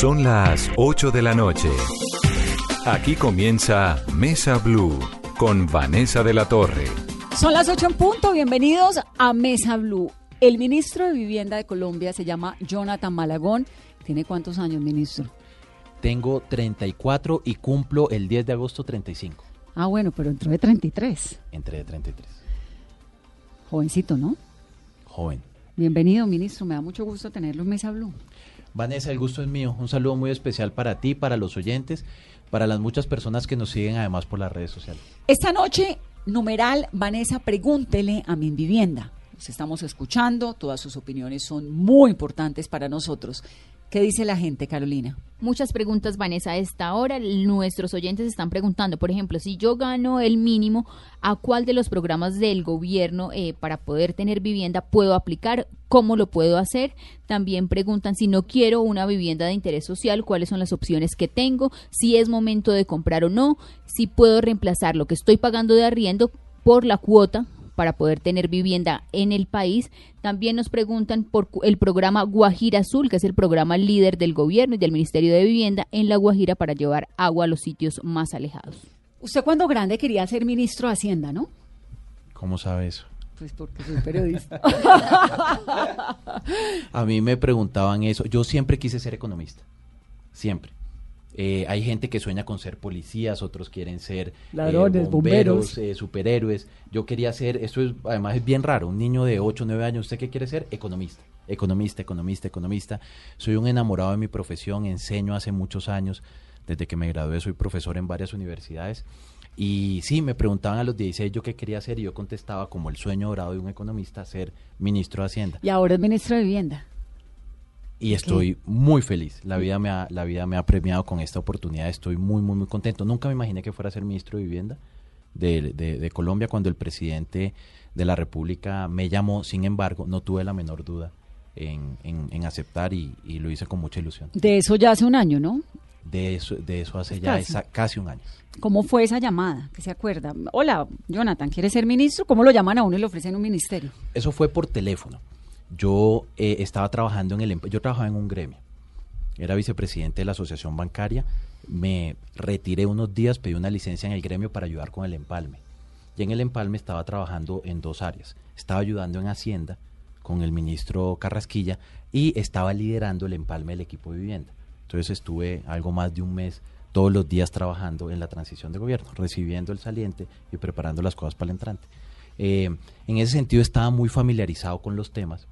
Son las 8 de la noche. Aquí comienza Mesa Blue con Vanessa de la Torre. Son las 8 en punto. Bienvenidos a Mesa Blue. El ministro de Vivienda de Colombia se llama Jonathan Malagón. ¿Tiene cuántos años, ministro? Tengo 34 y cumplo el 10 de agosto 35. Ah, bueno, pero entró de 33. Entré de 33. Jovencito, ¿no? Joven. Bienvenido, ministro. Me da mucho gusto tenerlo en Mesa Blue. Vanessa, el gusto es mío. Un saludo muy especial para ti, para los oyentes, para las muchas personas que nos siguen además por las redes sociales. Esta noche, numeral, Vanessa, pregúntele a mi vivienda. Los estamos escuchando, todas sus opiniones son muy importantes para nosotros. ¿Qué dice la gente, Carolina? Muchas preguntas, Vanessa. A esta hora nuestros oyentes están preguntando, por ejemplo, si yo gano el mínimo, ¿a cuál de los programas del gobierno eh, para poder tener vivienda puedo aplicar? ¿Cómo lo puedo hacer? También preguntan si no quiero una vivienda de interés social, cuáles son las opciones que tengo, si es momento de comprar o no, si puedo reemplazar lo que estoy pagando de arriendo por la cuota para poder tener vivienda en el país. También nos preguntan por el programa Guajira Azul, que es el programa líder del gobierno y del Ministerio de Vivienda en La Guajira para llevar agua a los sitios más alejados. Usted cuando grande quería ser ministro de Hacienda, ¿no? ¿Cómo sabe eso? Pues porque soy periodista. a mí me preguntaban eso. Yo siempre quise ser economista. Siempre. Eh, hay gente que sueña con ser policías, otros quieren ser ladrones, eh, bomberos, eh, superhéroes. Yo quería ser, esto es, además es bien raro, un niño de 8 o 9 años, ¿usted qué quiere ser? Economista, economista, economista, economista. Soy un enamorado de mi profesión, enseño hace muchos años, desde que me gradué soy profesor en varias universidades. Y sí, me preguntaban a los 16 yo qué quería hacer y yo contestaba como el sueño dorado de un economista, ser ministro de Hacienda. Y ahora es ministro de Vivienda y estoy muy feliz. La vida me ha, la vida me ha premiado con esta oportunidad. Estoy muy, muy, muy contento. Nunca me imaginé que fuera a ser ministro de Vivienda de, de, Colombia cuando el presidente de la República me llamó. Sin embargo, no tuve la menor duda en, en, aceptar y, y, lo hice con mucha ilusión. De eso ya hace un año, ¿no? De eso, de eso hace ya casi un año. ¿Cómo fue esa llamada? ¿Qué se acuerda? Hola, Jonathan, ¿quieres ser ministro? ¿Cómo lo llaman a uno y le ofrecen un ministerio? Eso fue por teléfono yo eh, estaba trabajando en el yo trabajaba en un gremio. Era vicepresidente de la asociación bancaria. Me retiré unos días pedí una licencia en el gremio para ayudar con el empalme. Y en el empalme estaba trabajando en dos áreas. Estaba ayudando en hacienda con el ministro Carrasquilla y estaba liderando el empalme del equipo de vivienda. Entonces estuve algo más de un mes todos los días trabajando en la transición de gobierno recibiendo el saliente y preparando las cosas para el entrante. Eh, en ese sentido estaba muy familiarizado con los temas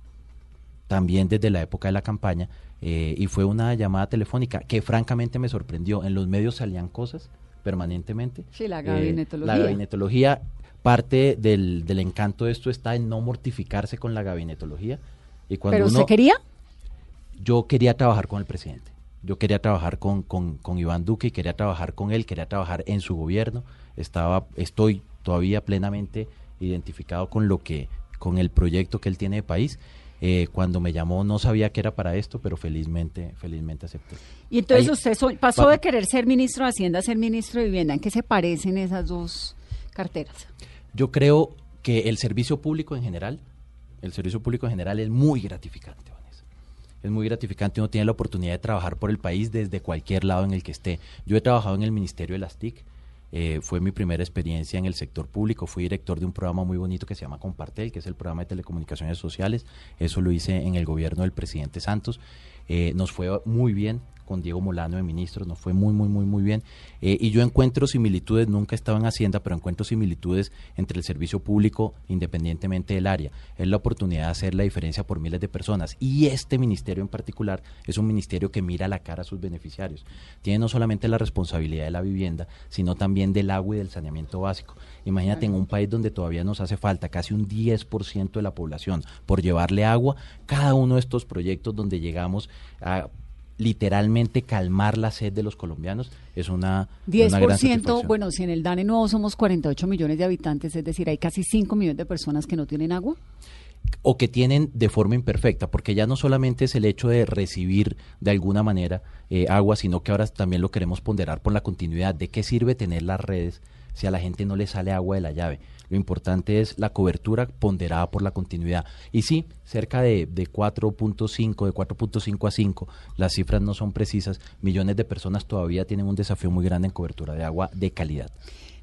también desde la época de la campaña, eh, y fue una llamada telefónica que francamente me sorprendió. En los medios salían cosas permanentemente. Sí, la gabinetología. la gabinetología, parte del, del, encanto de esto está en no mortificarse con la gabinetología. Y cuando ¿Pero usted quería? Yo quería trabajar con el presidente. Yo quería trabajar con, con, con Iván Duque y quería trabajar con él, quería trabajar en su gobierno. Estaba, estoy todavía plenamente identificado con lo que, con el proyecto que él tiene de país eh, cuando me llamó no sabía que era para esto, pero felizmente, felizmente acepté. Y entonces usted pasó de querer ser ministro de Hacienda a ser ministro de Vivienda. ¿En qué se parecen esas dos carteras? Yo creo que el servicio público en general, el servicio público en general es muy gratificante. Es muy gratificante, uno tiene la oportunidad de trabajar por el país desde cualquier lado en el que esté. Yo he trabajado en el Ministerio de las TIC, eh, fue mi primera experiencia en el sector público. Fui director de un programa muy bonito que se llama Compartel, que es el programa de telecomunicaciones sociales. Eso lo hice en el gobierno del presidente Santos. Eh, nos fue muy bien con Diego Molano de ministros, nos fue muy, muy, muy, muy bien. Eh, y yo encuentro similitudes, nunca he estado en Hacienda, pero encuentro similitudes entre el servicio público independientemente del área. Es la oportunidad de hacer la diferencia por miles de personas. Y este ministerio en particular es un ministerio que mira la cara a sus beneficiarios. Tiene no solamente la responsabilidad de la vivienda, sino también del agua y del saneamiento básico. Imagínate en un país donde todavía nos hace falta casi un 10% de la población por llevarle agua, cada uno de estos proyectos donde llegamos a literalmente calmar la sed de los colombianos es una, 10%, una gran bueno, si en el DANE nuevo somos 48 millones de habitantes, es decir, hay casi 5 millones de personas que no tienen agua. o que tienen de forma imperfecta, porque ya no solamente es el hecho de recibir de alguna manera eh, agua, sino que ahora también lo queremos ponderar por la continuidad. ¿De qué sirve tener las redes si a la gente no le sale agua de la llave? Lo importante es la cobertura ponderada por la continuidad. Y sí, cerca de, de 4.5, de 4.5 a 5, las cifras no son precisas, millones de personas todavía tienen un desafío muy grande en cobertura de agua de calidad.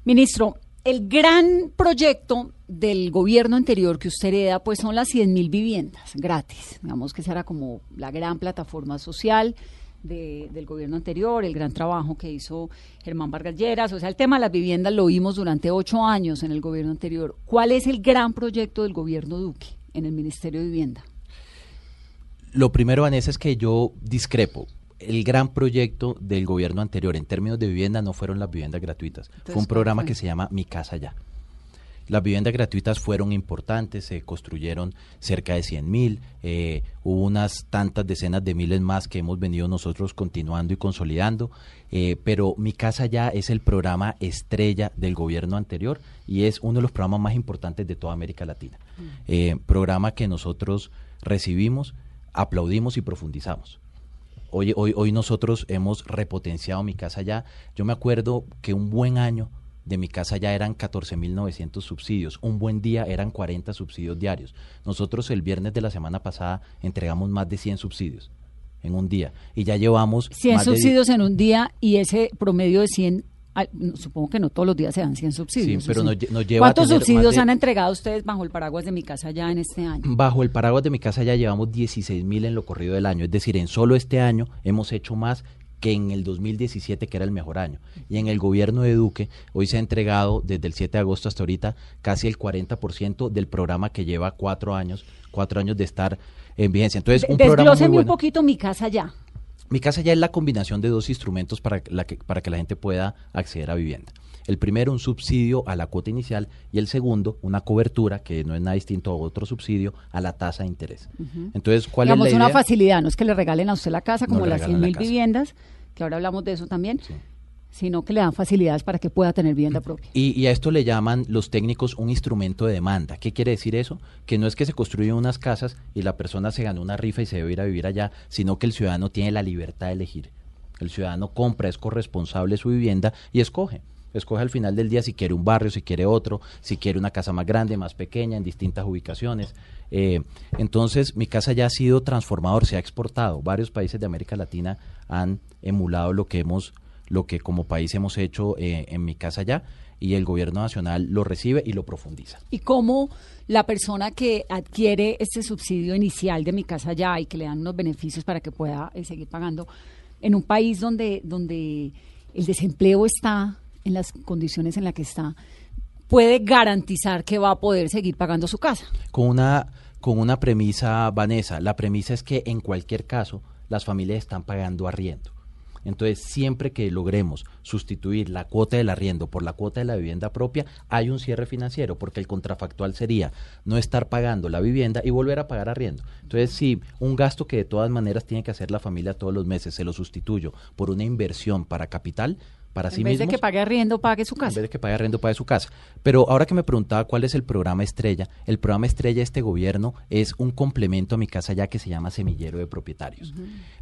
Ministro, el gran proyecto del gobierno anterior que usted hereda, pues son las 100 mil viviendas gratis. Digamos que esa era como la gran plataforma social de- del gobierno anterior, el gran trabajo que hizo Germán Vargas Lleras. O sea, el tema de las viviendas lo vimos durante ocho años en el gobierno anterior. ¿Cuál es el gran proyecto del gobierno Duque en el Ministerio de Vivienda? Lo primero, Vanessa, es que yo discrepo. El gran proyecto del gobierno anterior en términos de vivienda no fueron las viviendas gratuitas. fue un ¿cuál programa fue? que se llama Mi Casa Ya. Las viviendas gratuitas fueron importantes, se construyeron cerca de 100 mil, eh, hubo unas tantas decenas de miles más que hemos venido nosotros continuando y consolidando, eh, pero Mi Casa Ya es el programa estrella del gobierno anterior y es uno de los programas más importantes de toda América Latina. Eh, programa que nosotros recibimos, aplaudimos y profundizamos. Hoy, hoy, hoy nosotros hemos repotenciado mi casa ya. Yo me acuerdo que un buen año de mi casa ya eran 14.900 subsidios. Un buen día eran 40 subsidios diarios. Nosotros el viernes de la semana pasada entregamos más de 100 subsidios en un día. Y ya llevamos... 100 más de- subsidios en un día y ese promedio de 100, ah, no, supongo que no todos los días se dan 100 subsidios. Sí, pero ¿o nos lle- nos lleva ¿Cuántos subsidios de- han entregado ustedes bajo el paraguas de mi casa ya en este año? Bajo el paraguas de mi casa ya llevamos 16 mil en lo corrido del año. Es decir, en solo este año hemos hecho más que en el 2017, que era el mejor año. Y en el gobierno de Duque, hoy se ha entregado desde el 7 de agosto hasta ahorita casi el 40% del programa que lleva cuatro años, cuatro años de estar en vigencia. Entonces, un programa muy Desglóseme un bueno. poquito mi casa ya. Mi casa ya es la combinación de dos instrumentos para, la que, para que la gente pueda acceder a vivienda. El primero, un subsidio a la cuota inicial y el segundo, una cobertura, que no es nada distinto a otro subsidio, a la tasa de interés. Entonces, ¿cuál Digamos, es la una idea? facilidad, no es que le regalen a usted la casa como las regalan 100 la mil casa. viviendas, que ahora hablamos de eso también, Sí. sino que le dan facilidades para que pueda tener vivienda propia. Y, y a esto le llaman los técnicos un instrumento de demanda. ¿Qué quiere decir eso? Que no es que se construyen unas casas y la persona se ganó una rifa y se debe ir a vivir allá, sino que el ciudadano tiene la libertad de elegir. El ciudadano compra, es corresponsable de su vivienda y escoge. Escoge al final del día si quiere un barrio, si quiere otro, si quiere una casa más grande, más pequeña, en distintas ubicaciones. Eh, entonces, mi casa ya ha sido transformador, se ha exportado. Varios países de América Latina han emulado lo que hemos, lo que como país hemos hecho eh, en mi casa ya, y el gobierno nacional lo recibe y lo profundiza. y cómo la persona que adquiere este subsidio inicial de mi casa ya y que le dan unos beneficios para que pueda eh, seguir pagando en un país donde donde el desempleo está en las condiciones en las que está puede garantizar que va a poder seguir pagando su casa. Con una, con una premisa, Vanessa, la premisa es que en cualquier caso las familias están pagando arriendo. Entonces, siempre que logremos sustituir la cuota del arriendo por la cuota de la vivienda propia, hay un cierre financiero, porque el contrafactual sería no estar pagando la vivienda y volver a pagar arriendo. Entonces, si un gasto que de todas maneras tiene que hacer la familia todos los meses, se lo sustituyo por una inversión para capital, para sí en vez de que pague arriendo, pague su en casa. vez de que pague arrendo, pague su casa. Pero ahora que me preguntaba cuál es el programa estrella, el programa estrella de este gobierno es un complemento a mi casa ya que se llama Semillero de Propietarios.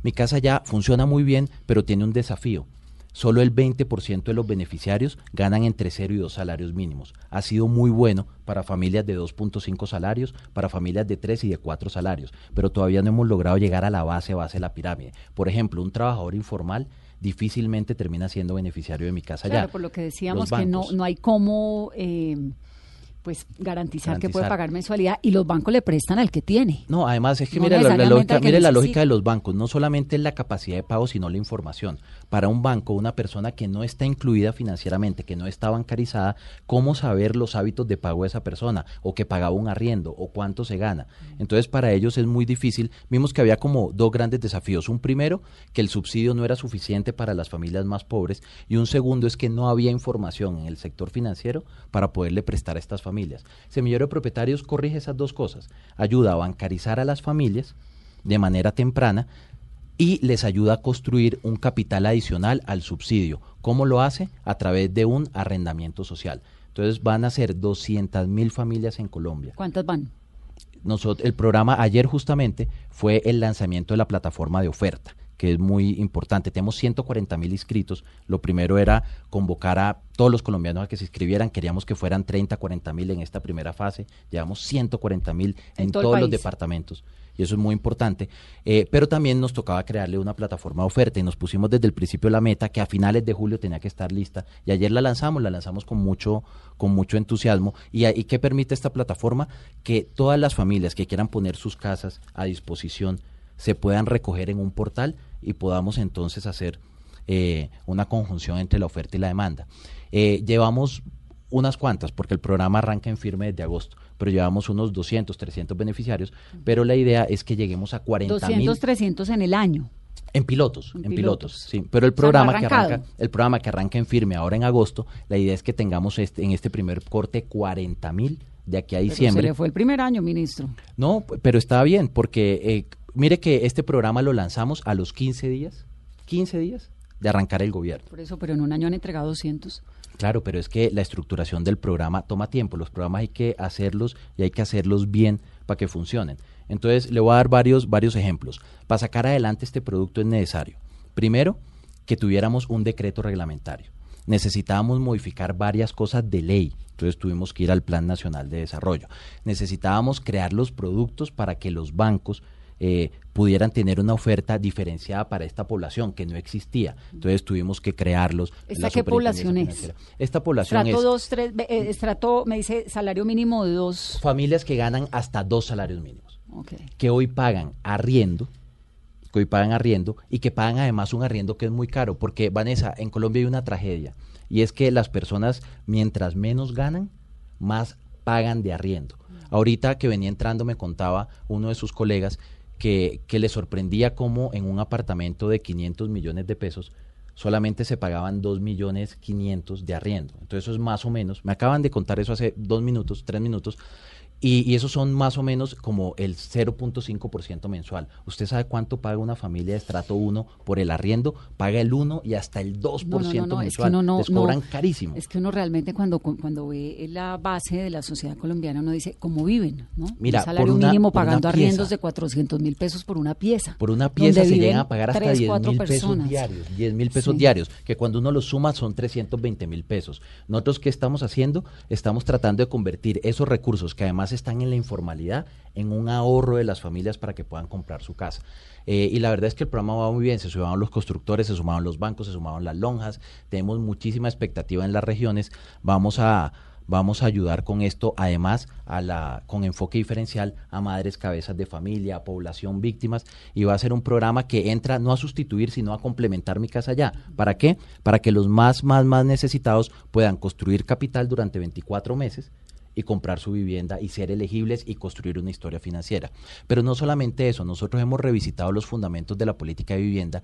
Mi casa ya funciona muy bien, pero tiene un desafío. Solo el 20% de los beneficiarios ganan entre 0 y 2 salarios mínimos. Ha sido muy bueno para familias de 2.5 salarios, para familias de 3 y de 4 salarios, pero todavía no hemos logrado llegar a la base, base de la pirámide. Por ejemplo, un trabajador informal difícilmente termina siendo beneficiario de mi casa Claro, ya. por lo que decíamos que no, no hay cómo eh, pues garantizar, que puede pagar mensualidad y los bancos le prestan al que tiene. No, además es que No mire, la, lógica, mire la lógica de los bancos, no solamente es la capacidad de pago, sino la información. Para un banco, una persona que no está incluida financieramente, que no está bancarizada, ¿cómo saber los hábitos de pago de esa persona? O que pagaba un arriendo, o cuánto se gana. Entonces, para ellos es muy difícil. Vimos que había como dos grandes desafíos. Un primero, que el subsidio no era suficiente para las familias más pobres. Y un segundo es que no había información en el sector financiero para poderle prestar a estas familias. Semillero de Propietarios corrige esas dos cosas. Ayuda a bancarizar a las familias de manera temprana y les ayuda a construir un capital adicional al subsidio. ¿Cómo lo hace? A través de un arrendamiento social. Entonces van a ser 200 mil familias en Colombia. ¿Cuántas van? Nosotros, el programa ayer justamente fue el lanzamiento de la plataforma de oferta que es muy importante. Tenemos 140 mil inscritos. Lo primero era convocar a todos los colombianos a que se inscribieran. Queríamos que fueran 30, 40 mil en esta primera fase. Llevamos 140 mil en, En todo el todos los departamentos. Y eso es muy importante. Eh, pero también nos tocaba crearle una plataforma de oferta y nos pusimos desde el principio la meta que a finales de julio tenía que estar lista. Y ayer la lanzamos, la lanzamos con mucho, con mucho entusiasmo. ¿Y, y qué permite esta plataforma? Que todas las familias que quieran poner sus casas a disposición se puedan recoger en un portal y podamos entonces hacer eh, una conjunción entre la oferta y la demanda. Eh, llevamos unas cuantas, porque el programa arranca en firme desde agosto, pero llevamos unos 200, 300 beneficiarios, pero la idea es que lleguemos a 40 mil 200, 300 en el año. en pilotos, En en, pilotos. pilotos, sí. Pero el O sea, programa que arranca, el programa que arranca en firme ahora en agosto, la idea es que tengamos este, en este primer corte 40 mil de aquí a Pero diciembre. se le fue el primer año, ministro. No, pero está bien, porque eh, mire que este programa lo lanzamos a los 15 días, 15 días de arrancar el gobierno. Por eso, pero en un año han entregado 200. Claro, pero es que la estructuración del programa toma tiempo. Los programas hay que hacerlos y hay que hacerlos bien para que funcionen. Entonces, le voy a dar varios, varios ejemplos. Para sacar adelante este producto es necesario, primero, que tuviéramos un decreto reglamentario. Necesitábamos modificar varias cosas de ley, entonces tuvimos que ir al Plan Nacional de Desarrollo. Necesitábamos crear los productos para que los bancos eh, pudieran tener una oferta diferenciada para esta población que no existía. Entonces tuvimos que crearlos. ¿Esta qué población es? Esta población Estrato es 2, 3, eh, estrato, me dice salario mínimo de 2. familias que ganan hasta dos salarios mínimos, Ok. que hoy pagan arriendo, que hoy pagan arriendo y que pagan además un arriendo que es muy caro, porque Vanessa, en Colombia hay una tragedia y es que las personas mientras menos ganan, más pagan de arriendo. Ahorita que venía entrando me contaba uno de sus colegas que, que le sorprendía cómo en un apartamento de 500 millones de pesos solamente se pagaban 2 millones 500 de arriendo. Entonces eso es más o menos, me acaban de contar eso hace dos minutos, tres minutos, y, y esos son más o menos como el 0.5% mensual. ¿Usted sabe cuánto paga una familia de estrato 1 por el arriendo? Paga el 1 y hasta el 2% No, no, no, no, es que mensual. Les cobran carísimo. Es que uno realmente cuando, cu- cuando ve la base de la sociedad colombiana, uno dice, ¿cómo viven? ¿no? Mira, Un salario por una- mínimo por una pagando arriendos de 400 mil pesos por una pieza. Por una pieza se llegan a pagar hasta tres, 10 cuatro mil pesos diarios, 10 mil pesos Sí. diarios, que cuando uno los suma son 320 mil pesos. Nosotros, ¿qué estamos haciendo? Estamos tratando de convertir esos recursos, que además están en la informalidad, en un ahorro de las familias para que puedan comprar su casa. Eh, y la verdad es que el programa va muy bien, se sumaron los constructores, se sumaron los bancos, se sumaron las lonjas, tenemos muchísima expectativa en las regiones, vamos a vamos a ayudar con esto, además a la con enfoque diferencial a madres cabezas de familia, a población víctimas y va a ser un programa que entra no a sustituir sino a complementar mi casa ya. ¿Para qué? Para que los más más más necesitados puedan construir capital durante 24 meses y comprar su vivienda y ser elegibles y construir una historia financiera. Pero no solamente eso, nosotros hemos revisitado los fundamentos de la política de vivienda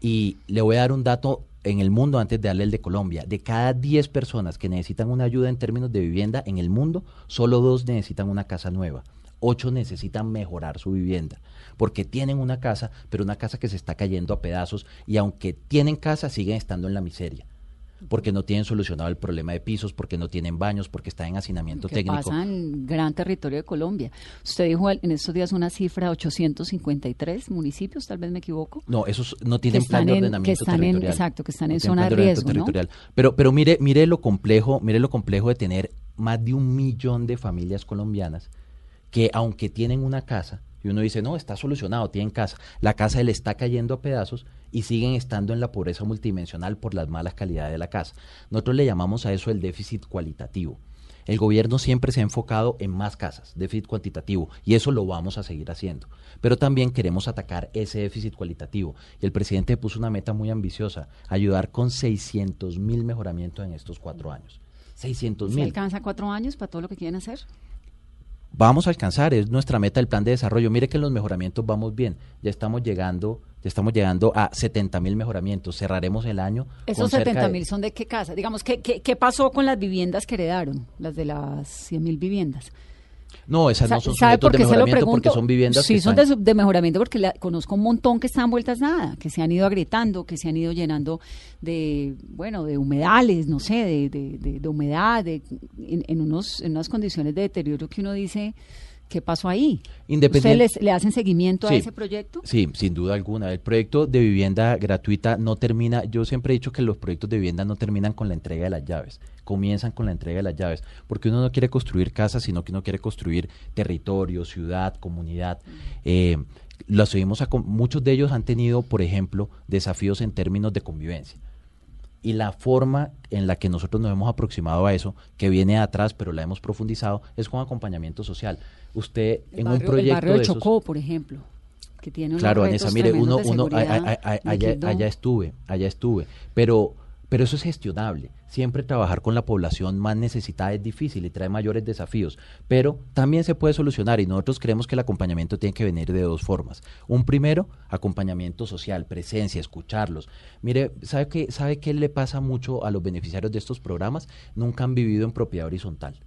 y le voy a dar un dato en el mundo antes de darle el de Colombia. De cada 10 personas que necesitan una ayuda en términos de vivienda en el mundo, solo dos necesitan una casa nueva. Ocho necesitan mejorar su vivienda porque tienen una casa, pero una casa que se está cayendo a pedazos y aunque tienen casa siguen estando en la miseria porque no tienen solucionado el problema de pisos, porque no tienen baños, porque están en hacinamiento que técnico. pasa en gran territorio de Colombia. Usted dijo en estos días una cifra, 853 municipios, tal vez me equivoco. No, esos no tienen plan de en- que ordenamiento están en- territorial. exacto, que están en tienen zona de ordenamiento riesgo, ¿no? territorial. Pero, pero mire, mire lo complejo, mire lo complejo de tener más de un millón de familias colombianas que aunque tienen una casa, y uno dice, no, está solucionado, tienen casa, la casa le está cayendo a pedazos y siguen estando en la pobreza multidimensional por las malas calidades de la casa. Nosotros le llamamos a eso el déficit cualitativo. El gobierno siempre se ha enfocado en más casas, déficit cuantitativo, y eso lo vamos a seguir haciendo. Pero también queremos atacar ese déficit cualitativo. Y el presidente puso una meta muy ambiciosa, ayudar con 600 mil mejoramientos en estos cuatro años. 600 ¿Se mil. alcanza cuatro años para todo lo que quieren hacer? Vamos a alcanzar, es nuestra meta del plan de desarrollo. Mire que en los mejoramientos vamos bien. Ya estamos llegando, ya estamos llegando a 70 mil mejoramientos. Cerraremos el año. ¿Esos con cerca 70 de- mil son de qué casa? Digamos, ¿qué, qué, qué pasó con las viviendas que heredaron? Las de las 100 mil viviendas. No, esas Sa- no son ¿Sabe sujetos de mejoramiento porque son viviendas Sí, que son de, están- su- de mejoramiento porque la- conozco un montón que están vueltas nada, que se han ido agrietando, que se han ido llenando de, bueno, de humedales, no sé, de, de, de- de humedad, de- en, en unos, en unas condiciones de deterioro que uno dice, ¿qué pasó ahí? Independiente- ¿Ustedes le hacen seguimiento Sí. a ese proyecto? Sí, sin duda alguna. El proyecto de vivienda gratuita no termina, yo siempre he dicho que los proyectos de vivienda no terminan con la entrega de las llaves, comienzan con la entrega de las llaves, porque uno no quiere construir casas, sino que uno quiere construir territorio, ciudad, comunidad. Eh, los a muchos de ellos han tenido, por ejemplo, desafíos en términos de convivencia. Y la forma en la que nosotros nos hemos aproximado a eso, que viene atrás, pero la hemos profundizado, es con acompañamiento social. Usted El en barrio, un proyecto el barrio de, esos- Chocó, por ejemplo, que tiene unos Claro, Vanessa, mire, uno, a- a- a- allá estuve, allá estuve, pero, pero eso es gestionable. Siempre trabajar con la población más necesitada es difícil y trae mayores desafíos, pero también se puede solucionar y nosotros creemos que el acompañamiento tiene que venir de dos formas. Un primero, acompañamiento social, presencia, escucharlos. Mire, ¿sabe qué, ¿sabe qué le pasa mucho a los beneficiarios de estos programas? Nunca han vivido en propiedad horizontal.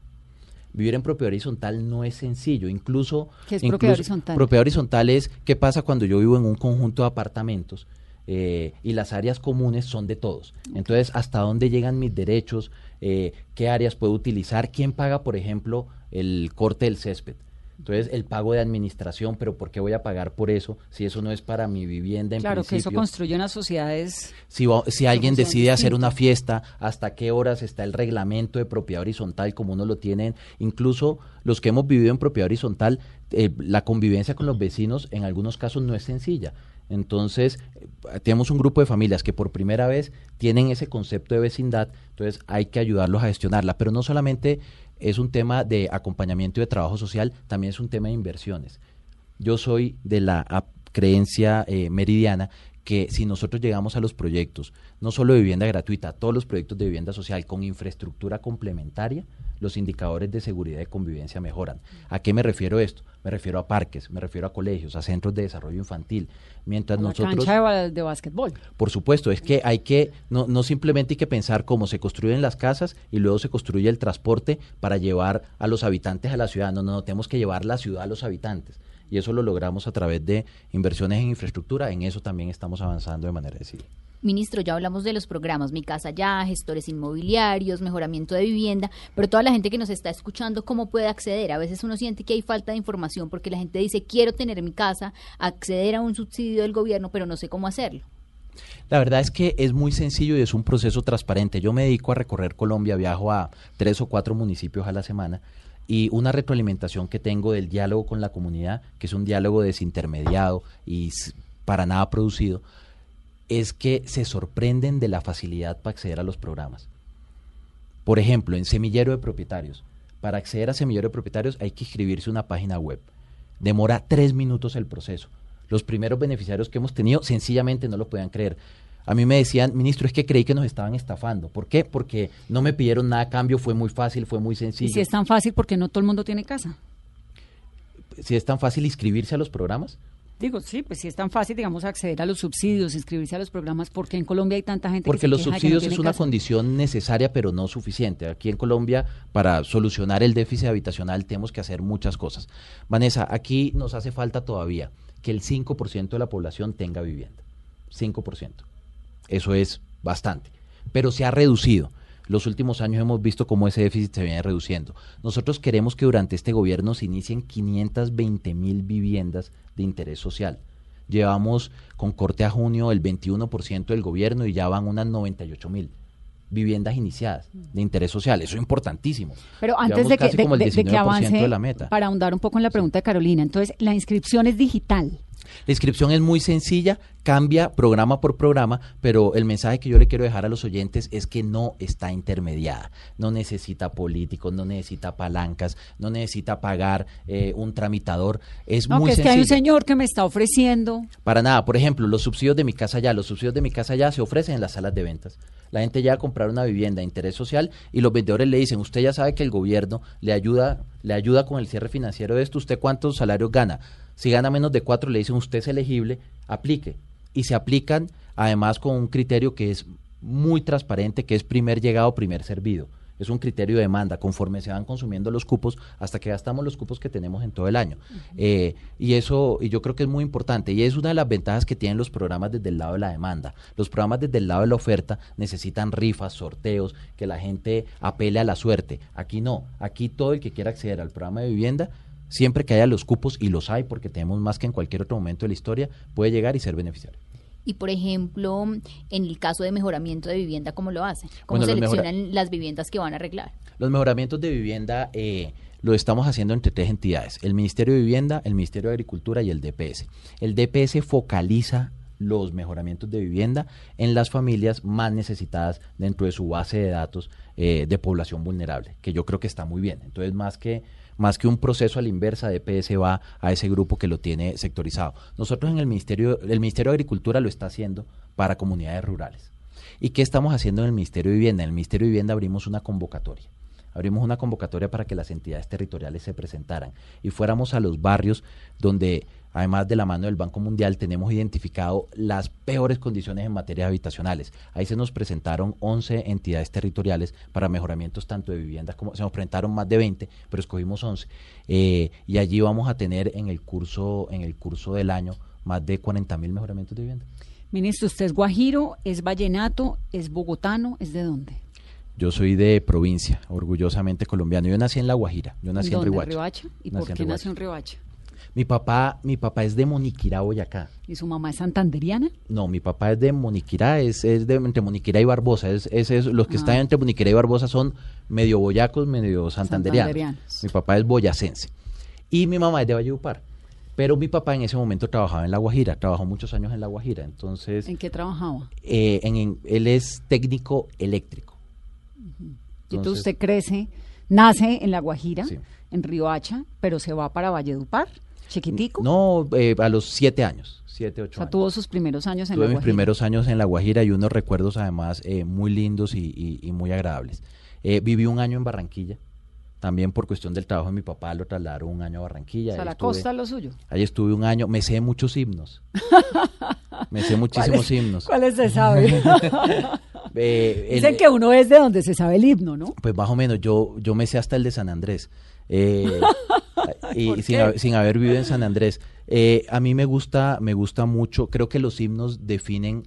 Vivir en propiedad horizontal no es sencillo, incluso... ¿Qué es incluso- propiedad horizontal? Propiedad horizontal es qué pasa cuando yo vivo en un conjunto de apartamentos eh, y las áreas comunes son de todos. Entonces, ¿hasta dónde llegan mis derechos? Eh, ¿Qué áreas puedo utilizar? ¿Quién paga, por ejemplo, el corte del césped? Entonces, el pago de administración, pero ¿por qué voy a pagar por eso si eso no es para mi vivienda en Claro, que eso construye unas sociedades si, si alguien decide hacer una fiesta, hasta qué horas está el reglamento de propiedad horizontal como uno lo tiene. Incluso los que hemos vivido en propiedad horizontal, eh, la convivencia con los vecinos en algunos casos no es sencilla. Entonces, tenemos un grupo de familias que por primera vez tienen ese concepto de vecindad, entonces hay que ayudarlos a gestionarla, pero no solamente es un tema de acompañamiento y de trabajo social, también es un tema de inversiones. Yo soy de la creencia eh, meridiana que si nosotros llegamos a los proyectos, no solo de vivienda gratuita, a todos los proyectos de vivienda social con infraestructura complementaria, los indicadores de seguridad y convivencia mejoran. ¿A qué me refiero esto? Me refiero a parques, me refiero a colegios, a centros de desarrollo infantil. Mientras a la nosotros cancha de, de básquetbol. por supuesto, es que hay que, no, no simplemente hay que pensar cómo se construyen las casas y luego se construye el transporte para llevar a los habitantes a la ciudad. No, no, no, tenemos que llevar la ciudad a los habitantes. Y eso lo logramos a través de inversiones en infraestructura. En eso también estamos avanzando de manera decidida. Ministro, ya hablamos de los programas Mi Casa Ya, gestores inmobiliarios, mejoramiento de vivienda, pero toda la gente que nos está escuchando, ¿cómo puede acceder? A veces uno siente que hay falta de información porque la gente dice, quiero tener mi casa, acceder a un subsidio del gobierno, pero no sé cómo hacerlo. La verdad es que es muy sencillo y es un proceso transparente. Yo me dedico a recorrer Colombia, viajo a tres o cuatro municipios a la semana y una retroalimentación que tengo del diálogo con la comunidad, que es un diálogo desintermediado y para nada producido, es que se sorprenden de la facilidad para acceder a los programas. Por ejemplo, en Semillero de Propietarios. Para acceder a Semillero de Propietarios hay que inscribirse una página web. Demora tres minutos el proceso. Los primeros beneficiarios que hemos tenido sencillamente no lo podían creer. A mí me decían, ministro, es que creí que nos estaban estafando. ¿Por qué? Porque no me pidieron nada a cambio, fue muy fácil, fue muy Y sencillo. si es tan fácil, porque no todo el mundo tiene casa. Si es tan fácil inscribirse a los programas, Digo, sí, pues si es tan fácil, digamos, acceder a los subsidios, inscribirse a los programas, porque en Colombia hay tanta gente Porque que se los queja de que no subsidios tiene es una casa? condición necesaria, pero no suficiente. Aquí en Colombia, para solucionar el déficit habitacional, tenemos que hacer muchas cosas. Vanessa, aquí nos hace falta todavía que el 5% de la población tenga vivienda. 5%. Eso es bastante. Pero se ha reducido. Los últimos años hemos visto cómo ese déficit se viene reduciendo. Nosotros queremos que durante este gobierno se inicien 520 mil viviendas de interés social. Llevamos con corte a junio el 21% del gobierno y ya van unas 98 mil viviendas iniciadas de interés social. Eso es importantísimo. Pero antes Llevamos de que, de- como el de- de que 19% avance, de la meta. para ahondar un poco en la pregunta de Carolina, entonces, la inscripción es digital. La inscripción es muy sencilla, cambia programa por programa, pero el mensaje que yo le quiero dejar a los oyentes es que no está intermediada, no necesita políticos, no necesita palancas, no necesita pagar eh, un tramitador, es No, muy que es que hay un sencillo. señor que me está ofreciendo. Para nada, por ejemplo, los subsidios de mi casa ya, los subsidios de mi casa ya se ofrecen en las salas de ventas. La gente llega a comprar una vivienda de interés social y los vendedores le dicen, usted ya sabe que el gobierno le ayuda, le ayuda con el cierre financiero de esto, ¿usted cuántos salarios gana? Si gana menos de cuatro, le dicen, usted es elegible, aplique. Y se aplican además con un criterio que es muy transparente, que es primer llegado, primer servido. Es un criterio de demanda, conforme se van consumiendo los cupos hasta que gastamos los cupos que tenemos en todo el año. Eh, y eso, y yo creo que es muy importante, y es una de las ventajas que tienen los programas desde el lado de la demanda. Los programas desde el lado de la oferta necesitan rifas, sorteos, que la gente apele a la suerte. Aquí no, aquí todo el que quiera acceder al programa de vivienda, siempre que haya los cupos, y los hay porque tenemos más que en cualquier otro momento de la historia, puede llegar y ser beneficiario. Y por ejemplo, en el caso de mejoramiento de vivienda, ¿cómo lo hacen? ¿Cómo Bueno, los mejora- seleccionan las viviendas que van a arreglar? Los mejoramientos de vivienda eh, lo estamos haciendo entre tres entidades, el Ministerio de Vivienda, el Ministerio de Agricultura y el DPS. El DPS focaliza los mejoramientos de vivienda en las familias más necesitadas dentro de su base de datos eh, de población vulnerable, que yo creo que está muy bien. Entonces, más que, más que un proceso a la inversa, DPS va a ese grupo que lo tiene sectorizado. Nosotros en el Ministerio, el Ministerio de Agricultura lo está haciendo para comunidades rurales. ¿Y qué estamos haciendo en el Ministerio de Vivienda? En el Ministerio de Vivienda abrimos una convocatoria. Abrimos una convocatoria para que las entidades territoriales se presentaran y fuéramos a los barrios donde, además de la mano del Banco Mundial, tenemos identificado las peores condiciones en materia habitacionales. Ahí se nos presentaron 11 entidades territoriales para mejoramientos tanto de viviendas como se nos presentaron más de 20, pero escogimos 11. Eh, y allí vamos a tener en el curso, en el curso del año más de 40 mil mejoramientos de vivienda. Ministro, usted es guajiro, es vallenato, es bogotano, ¿es de dónde? Yo soy de provincia, orgullosamente colombiano. Yo nací en La Guajira, yo nací en ¿Dónde? Riohacha. Riohacha? ¿Y Nací por en qué nació en Riohacha? Mi papá, mi papá es de Moniquirá, Boyacá. ¿Y su mamá es santanderiana? No, mi papá es de Moniquirá, es, es de entre Moniquirá y Barbosa. Es, es, es- los que Ah. están entre Moniquirá y Barbosa son medio boyacos, medio santanderianos. Santanderianos. Mi papá es boyacense. Y mi mamá es de Valledupar. Pero mi papá en ese momento trabajaba en La Guajira, trabajó muchos años en La Guajira. Entonces, ¿En qué trabajaba? eh, en- en- él es técnico eléctrico. Y entonces Entonces- usted crece, nace en La Guajira, Sí. en Riohacha, pero se va para Valledupar, chiquitico. No, eh, a los siete años, siete, o ocho sea, años. tuvo sus primeros años en Tuve La mis Guajira. primeros años en La Guajira y unos recuerdos además eh, muy lindos y, y- y muy agradables. Eh, viví un año en Barranquilla, también por cuestión del trabajo de mi papá lo trasladaron un año a Barranquilla. O sea, la estuve- costa lo suyo. Ahí estuve un año, me sé muchos himnos. me sé muchísimos himnos. ¿Cuáles se sabe? Eh, el- Dicen que uno es de donde se sabe el himno, ¿no? Pues más o menos, yo, yo me sé hasta el de San Andrés. Eh, y sin, haber- sin haber vivido en San Andrés. Eh, a mí me gusta, me gusta mucho, creo que los himnos definen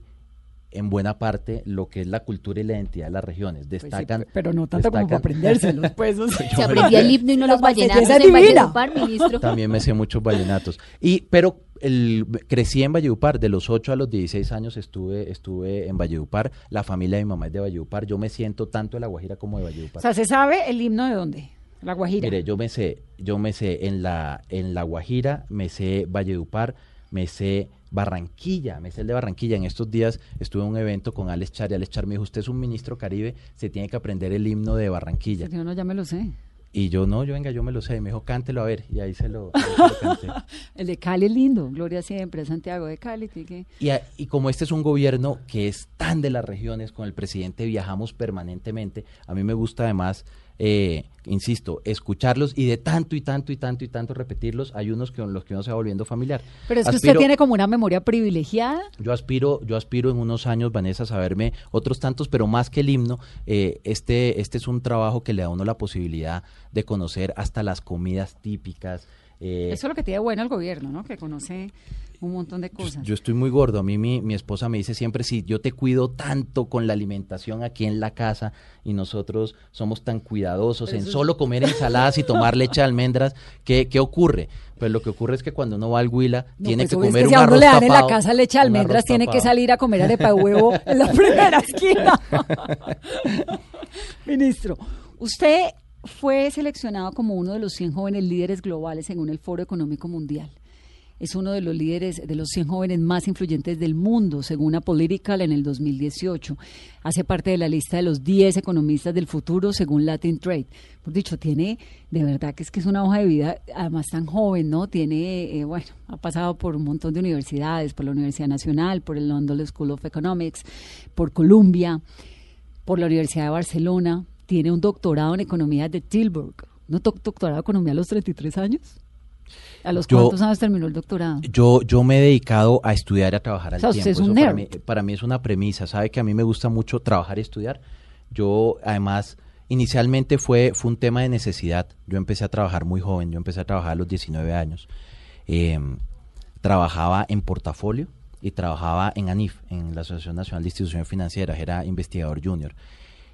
en buena parte lo que es la cultura y la identidad de las regiones. Pues sí, Destacan. pero no tanto como para destacan- aprendérselos, pues. o sea. Se aprendía el himno y no los vallenatos belleza en divina. Valledupar, ministro. También me sé muchos vallenatos. Y, pero el, crecí en Valledupar, de los 8 a los 16 años estuve, estuve en Valledupar. La familia de mi mamá es de Valledupar. Yo me siento tanto de La Guajira como de Valledupar. O sea, ¿se sabe el himno de dónde? La Guajira. Mire, yo me sé, yo me sé en la, en la Guajira, me sé Valledupar, me sé Barranquilla, me sé el de Barranquilla. En estos días estuve en un evento con Alex Char y Alex Char me dijo, usted es un ministro caribe, se tiene que aprender el himno de Barranquilla. Yo no, ya me lo sé. Y yo, no, yo venga, yo me lo sé. Y me dijo, cántelo a ver. Y ahí se lo, ahí se lo canté. El de Cali es lindo, Gloria siempre, Santiago de Cali. que- Y, a- y como este es un gobierno que es tan de las regiones, con el presidente viajamos permanentemente, a mí me gusta además, eh, insisto, escucharlos y de tanto y tanto y tanto y tanto repetirlos, hay unos con los que uno se va volviendo familiar. Pero es que usted tiene como una memoria privilegiada. Yo aspiro, yo aspiro en unos años, Vanessa, a saberme otros tantos, pero más que el himno, eh, este, este es un trabajo que le da a uno la posibilidad de conocer hasta las comidas típicas. Eh, Eso es lo que tiene bueno el gobierno, ¿no? Que conoce un montón de cosas. Yo estoy muy gordo. A mí mi, mi esposa me dice siempre, si yo te cuido tanto con la alimentación aquí en la casa y nosotros somos tan cuidadosos en solo comer ensaladas y tomar leche de almendras, ¿qué, qué ocurre? Pues lo que ocurre es que cuando uno va al Huila, No, tiene pues, que obvio, es comer que un si a uno le dan en la casa leche de almendras, tiene que salir a comer arepa de huevo en la primera esquina. Ministro, usted fue seleccionado como uno de los 100 jóvenes líderes globales según el Foro Económico Mundial. es uno de los líderes de los 100 jóvenes más influyentes del mundo, según a Political en el 2018. Hace parte de la lista de los 10 economistas del futuro, según Latin Trade. Por dicho, tiene, de verdad que es que es una hoja de vida, además tan joven, ¿no? Tiene, eh, bueno, ha pasado por un montón de universidades, por la Universidad Nacional, por el London School of Economics, por Columbia, por la Universidad de Barcelona. Tiene un doctorado en economía de Tilburg. ¿No doctorado en economía a los 33 años? ¿A los Yo- cuántos años terminó el doctorado? Yo, yo me he dedicado a estudiar y a trabajar al O sea, tiempo. es un Eso para, mí, para mí es una premisa. Sabe que a mí me gusta mucho trabajar y estudiar. Yo, además, inicialmente fue, fue un tema de necesidad. Yo empecé a trabajar muy joven. Yo empecé a trabajar a los 19 años. Eh, trabajaba en portafolio y trabajaba en ANIF, en la Asociación Nacional de Instituciones Financieras. Era investigador junior.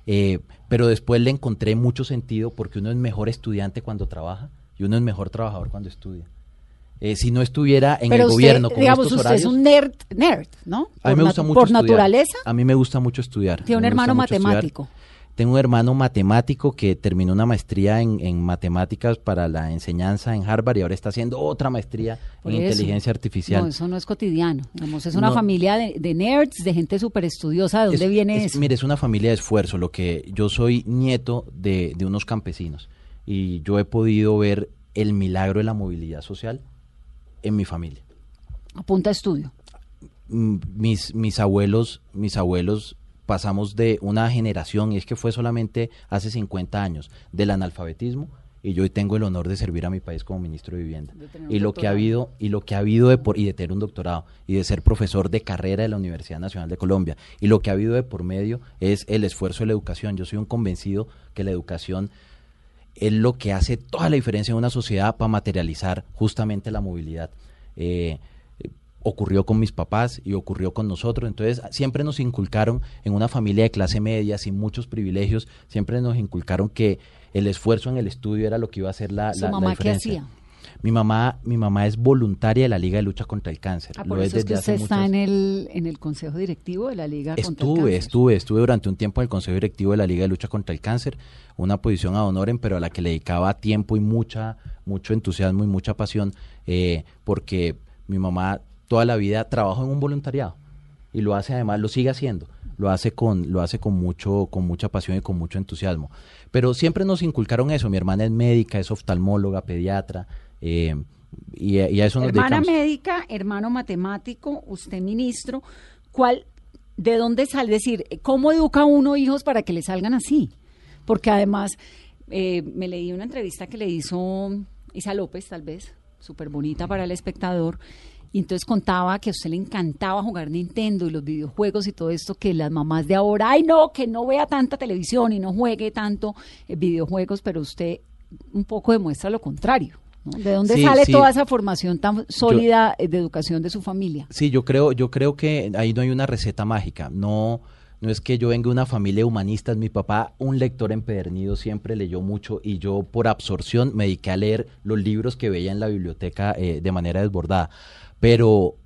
Eh, pero después le encontré mucho sentido porque uno es mejor estudiante cuando trabaja y uno es mejor trabajador cuando estudia. Eh, si no estuviera en Pero el usted, gobierno con digamos, estos usted es un nerd, nerd, ¿no? a mí me Por gusta mucho Por estudiar. naturaleza. A mí me gusta mucho estudiar. Tiene un hermano estudiar. Tengo un hermano matemático que terminó una maestría en, en matemáticas para la enseñanza en Harvard y ahora está haciendo otra maestría Por en eso. inteligencia artificial. No, eso no es cotidiano. Digamos, es una No. familia de, de nerds, de gente súper estudiosa. ¿De dónde Es- viene es- eso? Mire, es una familia de esfuerzo. Lo que yo soy nieto de, de unos campesinos y yo he podido ver el milagro de la movilidad social en mi familia. Apunta a estudio. Mis, mis abuelos, mis abuelos pasamos de una generación, y es que fue solamente hace 50 años, del analfabetismo, y yo hoy tengo el honor de servir a mi país como ministro de vivienda. De Y lo que ha habido, y lo que ha habido de por, y de tener un doctorado, y de ser profesor de carrera de la Universidad Nacional de Colombia, y lo que ha habido de por medio es el esfuerzo de la educación. Yo soy un convencido que la educación es lo que hace toda la diferencia en una sociedad para materializar justamente la movilidad. Eh, ocurrió con mis papás y ocurrió con nosotros, entonces siempre nos inculcaron en una familia de clase media, sin muchos privilegios, siempre nos inculcaron que el esfuerzo en el estudio era lo que iba a hacer la, ¿Su la- la mamá qué diferencia. hacía? Mi mamá, mi mamá es voluntaria de la Liga de Lucha contra el Cáncer. Ah, Lo eso es que desde usted hace está en el, en el consejo directivo de la Liga contra el Estuve, Cáncer. estuve, estuve durante un tiempo en el Consejo Directivo de la Liga de Lucha contra el Cáncer, una posición a honoren, pero a la que le dedicaba tiempo y mucha, mucho entusiasmo y mucha pasión, eh, porque mi mamá toda la vida trabajó en un voluntariado y lo hace además, lo sigue haciendo, lo hace con, lo hace con mucho, con mucha pasión y con mucho entusiasmo. Pero siempre nos inculcaron eso, mi hermana es médica, es oftalmóloga, pediatra, eh, y, a- y a eso nos Hermana dedicamos. médica, hermano matemático, usted ministro, ¿cuál, ¿de dónde sale? Decir, ¿cómo educa uno hijos para que le salgan así? Porque además, eh, me leí una entrevista que le hizo Isa López, tal vez, súper bonita para el espectador, y entonces contaba que a usted le encantaba jugar Nintendo y los videojuegos y todo esto, que las mamás de ahora, ay no, que no vea tanta televisión y no juegue tanto eh, videojuegos, pero usted un poco demuestra lo contrario. ¿no? ¿De dónde Sí, sale sí. toda esa formación tan sólida eh, de educación de su familia? Sí, yo creo, yo creo que ahí no hay una receta mágica. No, no es que yo venga de una familia de humanistas. Mi papá, un lector empedernido, siempre leyó mucho y yo por absorción me dediqué a leer los libros que veía en la biblioteca eh, de manera desbordada. Pero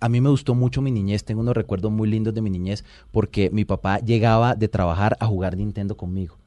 a mí me gustó mucho mi niñez, tengo unos recuerdos muy lindos de mi niñez porque mi papá llegaba de trabajar a jugar Nintendo conmigo.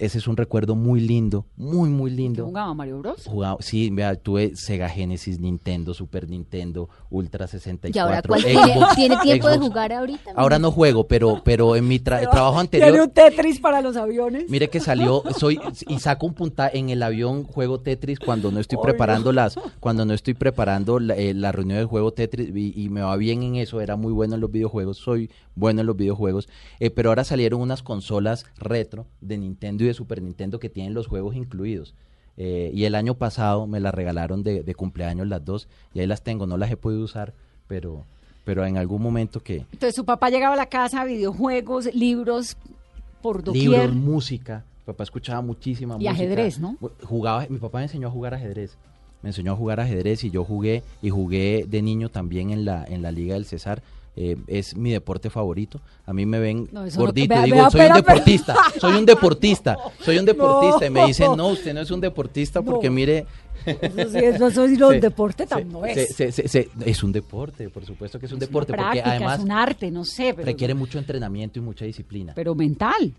Ese es un recuerdo muy lindo, muy, muy ¿Qué lindo. jugaba Mario Bros? Jugaba, sí, vea, tuve Sega Genesis, Nintendo, Super Nintendo, Ultra 64. ¿Y ahora cuál Xbox, tiene, tiene tiempo de jugar ahorita? Ahora no juego, pero, pero en mi tra- trabajo ¿Tiene anterior, un Tetris para los aviones? mire que salió, soy y saco un punta en el avión, juego Tetris cuando no estoy preparando las, cuando no estoy preparando la, eh, la reunión del juego Tetris y, y me va bien en eso, era muy bueno en los videojuegos, soy bueno en los videojuegos, eh, pero ahora salieron unas consolas retro de Nintendo y de Super Nintendo que tienen los juegos incluidos. Eh, y el año pasado me las regalaron de, de cumpleaños las dos y ahí las tengo, no las he podido usar, pero, pero en algún momento que Entonces su papá llegaba a la casa, videojuegos, libros por doquier. libros, música. Mi papá escuchaba muchísima Y música. ajedrez, ¿no? Jugaba, mi papá me enseñó a jugar ajedrez. Me enseñó a jugar ajedrez y yo jugué y jugué de niño también en la en la Liga del César. Eh, es mi deporte favorito. A mí me ven No, eso no- gordito y digo, soy un deportista, soy un deportista, soy un deportista. Y me dicen, No. usted no es un deportista porque mire... Eso sí, eso, eso sí, lo Sí, deporte sí, tam- no se- es. se- se- es un deporte, por supuesto que es un Es deporte, porque práctica, además es un arte, no sé, pero, requiere mucho entrenamiento y mucha disciplina. pero mental.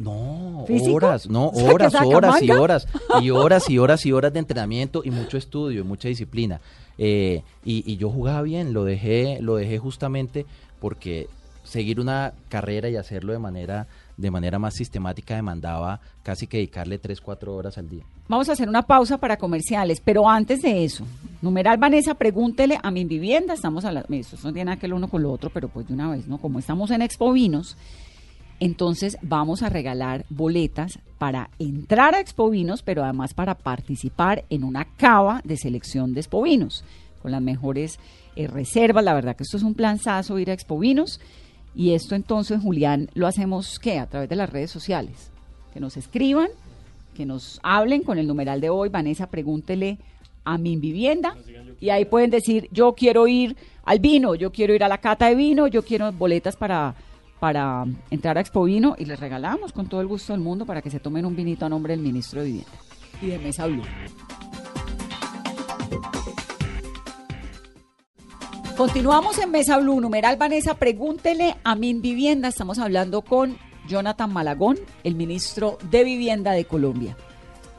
No, ¿Físico? horas, no, horas, horas y horas, y horas y horas y horas de entrenamiento y mucho estudio y mucha disciplina. Eh, y, y yo jugaba bien, lo dejé, lo dejé justamente porque seguir una carrera y hacerlo de manera, de manera más sistemática demandaba casi que dedicarle 3, 4 horas al día. Vamos a hacer una pausa para comerciales, pero antes de eso, numeral Vanessa, pregúntele a mi vivienda, estamos a la, eso no tiene nada que ver uno con lo otro, pero pues de una vez, ¿no? Como estamos en Expo Vinos, entonces vamos a regalar boletas para entrar a Expo Vinos, pero además para participar en una cava de selección de Expo Vinos, con las mejores eh, reservas, la verdad que esto es un planzazo ir a Expo Vinos, y esto entonces, Julián, lo hacemos, ¿qué? A través de las redes sociales, que nos escriban que nos hablen con el numeral de hoy. Vanessa, pregúntele a mi vivienda. Y ahí pueden decir, yo quiero ir al vino, yo quiero ir a la cata de vino, yo quiero boletas para, para entrar a Expo Vino y les regalamos con todo el gusto del mundo para que se tomen un vinito a nombre del ministro de Vivienda y de Mesa Blue. Continuamos en Mesa Blue, numeral Vanessa, pregúntele a mi vivienda. Estamos hablando con Jonathan Malagón, el ministro de Vivienda de Colombia.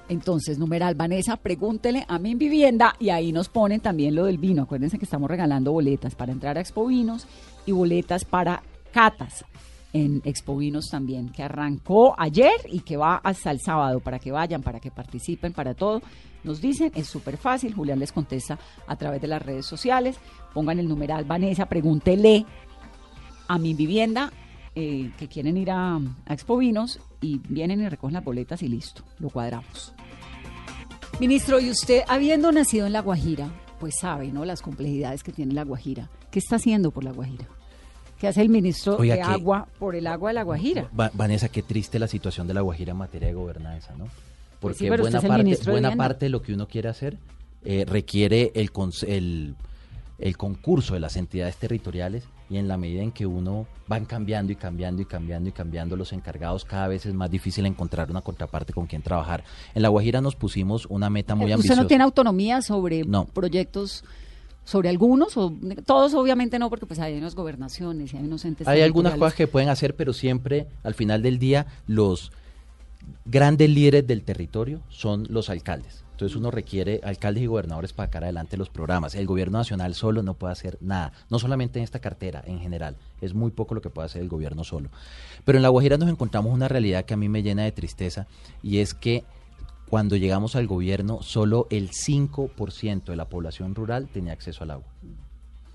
Entonces, numeral Vanessa, pregúntele a mi vivienda y ahí nos ponen también lo del vino. Acuérdense que estamos regalando boletas para entrar a Expo Vinos y boletas para catas en Expo Vinos también, que arrancó ayer y que va hasta el sábado para que vayan, para que participen, para todo. Nos dicen, es súper fácil, Julián les contesta a través de las redes sociales. Pongan el numeral Vanessa, pregúntele a mi vivienda eh, que quieren ir a, a Expo Vinos y vienen y recogen las boletas y listo, lo cuadramos. Ministro, y usted, habiendo nacido en La Guajira, pues sabe, ¿no? Las complejidades que tiene La Guajira. ¿Qué está haciendo por La Guajira? ¿Qué hace el ministro Oiga, de que- Agua por el agua de La Guajira? Va- Vanessa, qué triste la situación de la Guajira en materia de gobernanza, ¿no? Pues sí, Porque usted buena, parte, de buena Vivienda. parte de lo que uno quiere hacer eh, requiere el, el, el concurso de las entidades territoriales y en la medida en que uno van cambiando y cambiando y cambiando y cambiando los encargados, cada vez es más difícil encontrar una contraparte con quien trabajar. En La Guajira nos pusimos una meta muy ¿Usted ambiciosa. no tiene autonomía sobre No. proyectos, sobre algunos? o Todos obviamente no, porque pues hay unas gobernaciones y hay unos entes Hay algunas cosas que pueden hacer, pero siempre al final del día los grandes líderes del territorio son los alcaldes. Entonces uno requiere alcaldes y gobernadores para sacar adelante los programas. El gobierno nacional solo no puede hacer nada, no solamente en esta cartera, en general. Es muy poco lo que puede hacer el gobierno solo. Pero en La Guajira nos encontramos una realidad que a mí me llena de tristeza y es que cuando llegamos al gobierno solo el 5% de la población rural tenía acceso al agua.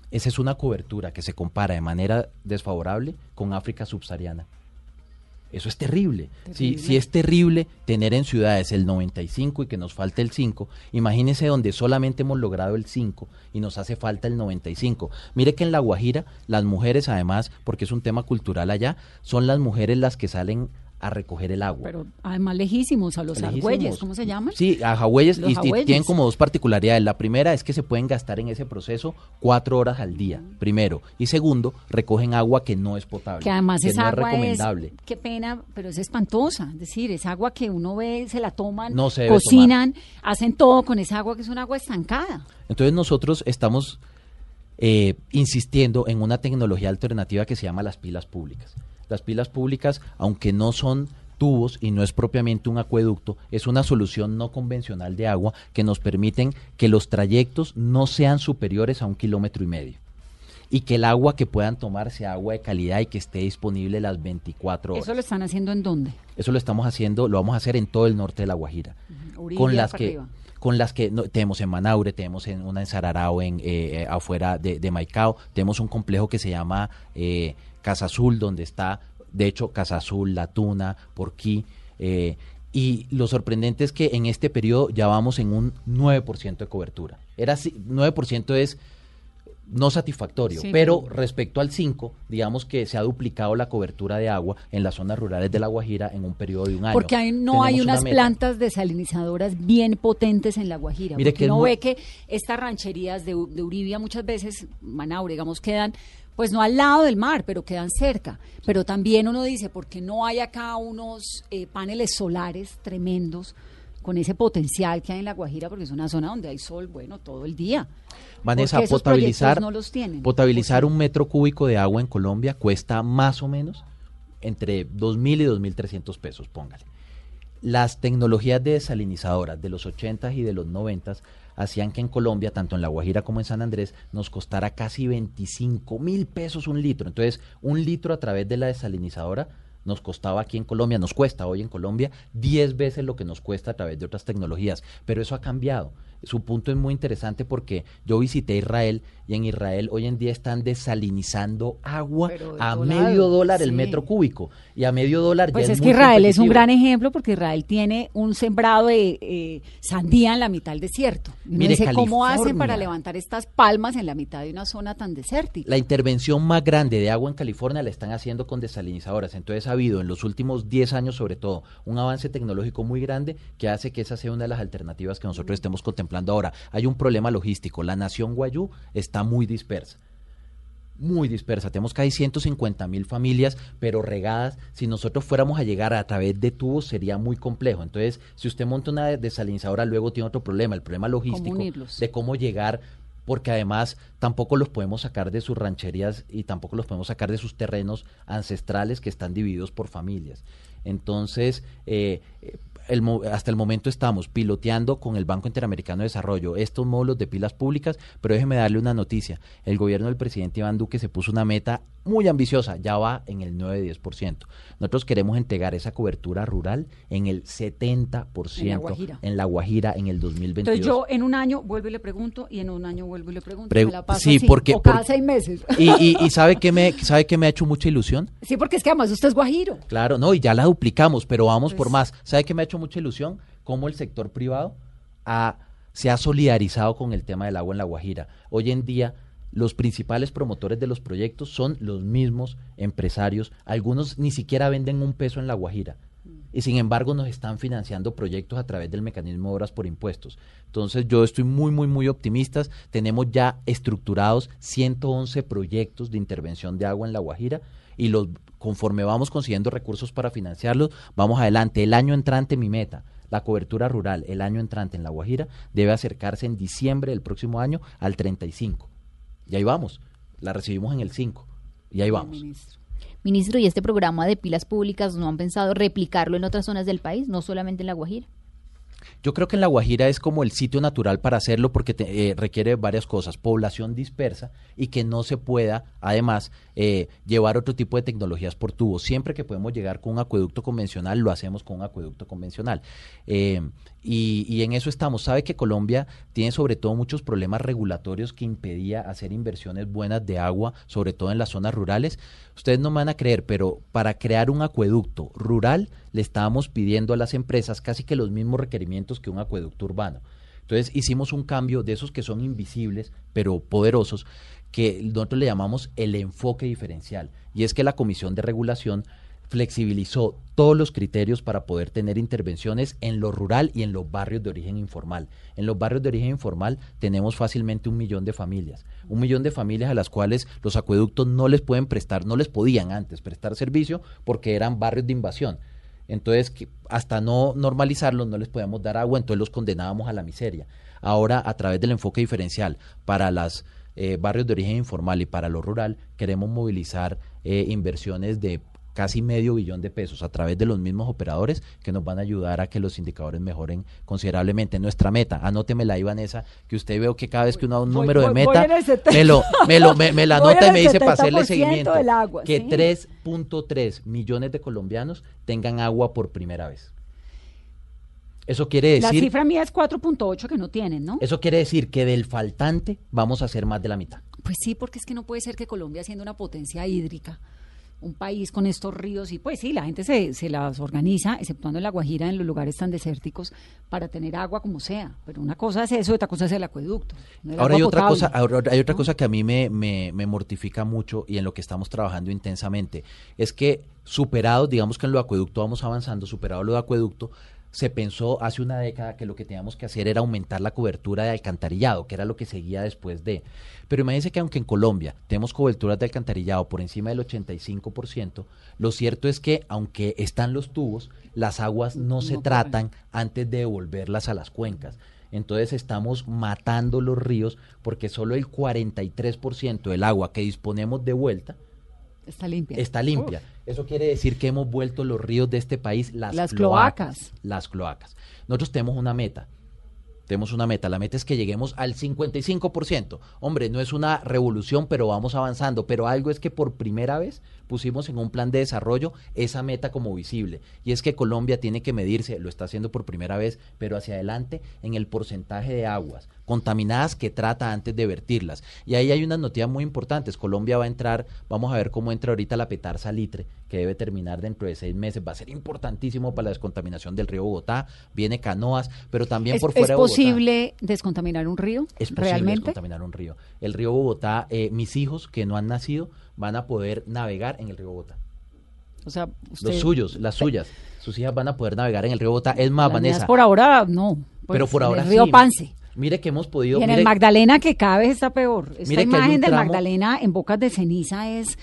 Esa es una cobertura que se compara de manera desfavorable con África subsahariana. Eso es terrible. Si, es terrible tener en ciudades el 95 y que nos falte el 5, imagínese donde solamente hemos logrado el 5 y nos hace falta el 95. Mire que en La Guajira las mujeres además, porque es un tema cultural allá, son las mujeres las que salen a recoger el agua. Pero además lejísimos, a los argüelles, ¿cómo se llaman? Sí, a Jagüeyes y, tienen como dos particularidades. La primera es que se pueden gastar en ese proceso cuatro horas al día, primero. Y segundo, recogen agua que no es potable. Que además que esa no agua es recomendable. es, qué pena, pero es espantosa. Es decir, es agua que uno ve, se la toman, No se debe cocinan, hacen todo con esa agua que es un agua estancada. Entonces nosotros estamos eh, insistiendo en una tecnología alternativa que se llama las pilas públicas. Las pilas públicas, aunque no son tubos y no es propiamente un acueducto, es una solución no convencional de agua que nos permiten que los trayectos no sean superiores a un kilómetro y medio y que el agua que puedan tomar sea agua de calidad y que esté disponible las 24 horas. ¿Eso lo están haciendo en dónde? Eso lo estamos haciendo, lo vamos a hacer en todo el norte de La Guajira. Con las que arriba. con las que no- tenemos en Manaure, tenemos en una en Sararao, en, eh, eh, afuera de, de Maicao, tenemos un complejo que se llama eh, Casa Azul, donde está, de hecho, Casa Azul, La Tuna, Porquí, eh, y lo sorprendente es que en este periodo ya vamos en un 9% de cobertura. Era así, 9% es no satisfactorio, Sí, pero respecto al 5, digamos que se ha duplicado la cobertura de agua en las zonas rurales de La Guajira en un periodo de un año. Porque hay- no hay Tenemos unas plantas desalinizadoras bien potentes en La Guajira. Mire porque que uno muy- ve que estas rancherías de, de Uribia muchas veces, Manaure, digamos, quedan, pues no al lado del mar, pero quedan cerca. Pero también uno dice, ¿por qué no hay acá unos eh, paneles solares tremendos con ese potencial que hay en La Guajira? Porque es una zona donde hay sol, bueno, todo el día. Vanessa, esos potabilizar, proyectos no los tienen. potabilizar un metro cúbico de agua en Colombia cuesta más o menos entre 2.000 y 2.300 pesos, póngale. Las tecnologías de desalinizadoras de los 80 y de los 90 hacían que en Colombia, tanto en La Guajira como en San Andrés, nos costara casi 25 mil pesos un litro. Entonces, un litro a través de la desalinizadora nos costaba aquí en Colombia, nos cuesta hoy en Colombia 10 veces lo que nos cuesta a través de otras tecnologías. Pero eso ha cambiado su punto es muy interesante porque yo visité Israel y en Israel hoy en día están desalinizando agua a medio dólar el metro cúbico y a medio dólar pues ya es, es que Israel es un gran ejemplo porque Israel tiene un sembrado de eh, sandía en la mitad del desierto. Mire, ¿cómo hacen para levantar estas palmas en la mitad de una zona tan desértica? La intervención más grande de agua en California la están haciendo con desalinizadoras. Entonces ha habido en los últimos 10 años, sobre todo, un avance tecnológico muy grande que hace que esa sea una de las alternativas que nosotros estemos contemplando ahora. Hay un problema logístico. La nación Guayú está muy dispersa. Muy dispersa. Tenemos casi 150 mil familias, pero regadas. Si nosotros fuéramos a llegar a través de tubos sería muy complejo. Entonces, si usted monta una desalinizadora, luego tiene otro problema, el problema logístico de cómo llegar porque además tampoco los podemos sacar de sus rancherías y tampoco los podemos sacar de sus terrenos ancestrales que están divididos por familias. Entonces, eh, eh, el hasta el momento estamos piloteando con el Banco Interamericano de Desarrollo estos módulos de pilas públicas, pero déjeme darle una noticia. El gobierno del presidente Iván Duque se puso una meta muy ambiciosa, ya va en el 9-10%. Nosotros queremos entregar esa cobertura rural en el 70% En La Guajira. en La Guajira en el 2022. Entonces yo en un año vuelvo y le pregunto y en un año vuelvo y le pregunto. Pregu- me la paso sí, así, porque- o cada seis meses. Y, y, y sabe que me sabe que me ha hecho mucha ilusión. sí, porque es que además usted es guajiro. Claro, no, y ya la duplicamos, pero vamos por Pues- más. ¿Sabe que me ha hecho mucha ilusión? Cómo el sector privado ha- se ha solidarizado con el tema del agua en La Guajira. Hoy en día, los principales promotores de los proyectos son los mismos empresarios. Algunos ni siquiera venden un peso en La Guajira. Y sin embargo nos están financiando proyectos a través del mecanismo de obras por impuestos. Entonces yo estoy muy, muy, muy optimista. Tenemos ya estructurados 111 proyectos de intervención de agua en La Guajira y los conforme vamos consiguiendo recursos para financiarlos, vamos adelante. El año entrante mi meta, la cobertura rural, el año entrante en La Guajira debe acercarse en diciembre del próximo año al 35. Y ahí vamos. La recibimos en el 5. Y ahí vamos. Ministro. Ministro, ¿y este programa de pilas públicas no han pensado replicarlo en otras zonas del país, no solamente en La Guajira? Yo creo que en La Guajira es como el sitio natural para hacerlo porque te- eh, requiere varias cosas, población dispersa y que no se pueda, además, eh, llevar otro tipo de tecnologías por tubo. Siempre que podemos llegar con un acueducto convencional, lo hacemos con un acueducto convencional. Eh, y, y en eso estamos. Sabe que Colombia tiene sobre todo muchos problemas regulatorios que impedía hacer inversiones buenas de agua, sobre todo en las zonas rurales. Ustedes no me van a creer, pero para crear un acueducto rural le estábamos pidiendo a las empresas casi que los mismos requerimientos que un acueducto urbano. Entonces hicimos un cambio de esos que son invisibles, pero poderosos, que nosotros le llamamos el enfoque diferencial. Y es que la Comisión de Regulación flexibilizó todos los criterios para poder tener intervenciones en lo rural y en los barrios de origen informal. En los barrios de origen informal tenemos fácilmente un millón de familias, un millón de familias a las cuales los acueductos no les pueden prestar, no les podían antes prestar servicio porque eran barrios de invasión. Entonces, que hasta no normalizarlos, no les podíamos dar agua, entonces los condenábamos a la miseria. Ahora, a través del enfoque diferencial para los barrios de origen informal y para lo rural, queremos movilizar eh, inversiones de casi medio billón de pesos a través de los mismos operadores que nos van a ayudar a que los indicadores mejoren considerablemente. Nuestra meta, anótemela ahí, Vanessa, que usted veo que cada vez que uno da un Voy- número de voy- meta, en el 70. me lo, me lo, me, me la anota y me dice para hacerle 70% seguimiento. del agua, que sí. 3.3 millones de colombianos tengan agua por primera vez. Eso quiere La decir, cifra mía es 4.8 que no tienen, ¿no? eso quiere decir que del faltante vamos a hacer más de la mitad. Pues sí, porque es que no puede ser que Colombia, siendo una potencia hídrica, un país con estos ríos, y pues sí, la gente se, se las organiza, exceptuando en La Guajira, en los lugares tan desérticos, para tener agua como sea. Pero una cosa es eso, otra cosa es el acueducto. no el Ahora hay otra potable. cosa, ahora hay otra ¿no? cosa que a mí me, me, me mortifica mucho y en lo que estamos trabajando intensamente es que superado, digamos que en lo acueducto vamos avanzando, superado lo de acueducto, se pensó hace una década que lo que teníamos que hacer era aumentar la cobertura de alcantarillado, que era lo que seguía después de. Pero imagínense que aunque en Colombia tenemos coberturas de alcantarillado por encima del 85%, lo cierto es que aunque están los tubos, las aguas no se tratan antes de devolverlas a las cuencas. Entonces estamos matando los ríos porque solo el 43% del agua que disponemos de vuelta Está limpia. está limpia. Eso quiere decir que hemos vuelto los ríos de este país las, Las cloacas. Las cloacas. Nosotros tenemos una meta. Tenemos una meta. La meta es que lleguemos al 55%. Hombre, no es una revolución, pero vamos avanzando. Pero algo es que por primera vez pusimos en un plan de desarrollo esa meta como visible. Y es que Colombia tiene que medirse, lo está haciendo por primera vez, pero hacia adelante en el porcentaje de aguas contaminadas que trata antes de vertirlas. Y ahí hay unas noticias muy importantes. Colombia va a entrar, vamos a ver cómo entra ahorita la petar salitre, que debe terminar dentro de seis meses. Va a ser importantísimo para la descontaminación del río Bogotá. Viene canoas, pero también ¿Es, por fuera es de Bogotá. posible descontaminar un río? Es posible ¿Realmente? descontaminar un río. El río Bogotá, eh, mis hijos que no han nacido van a poder navegar en el río Bogotá. O sea, usted, Los suyos, las suyas. Sus hijas van a poder navegar en el río Bogotá. Es más, Vanessa. por ahora no. Pues, pero por en ahora el río sí. Pance. Mire que hemos podido. Y en mire- el Magdalena, que cada vez está peor. Esta Mire imagen del Magdalena en bocas de ceniza es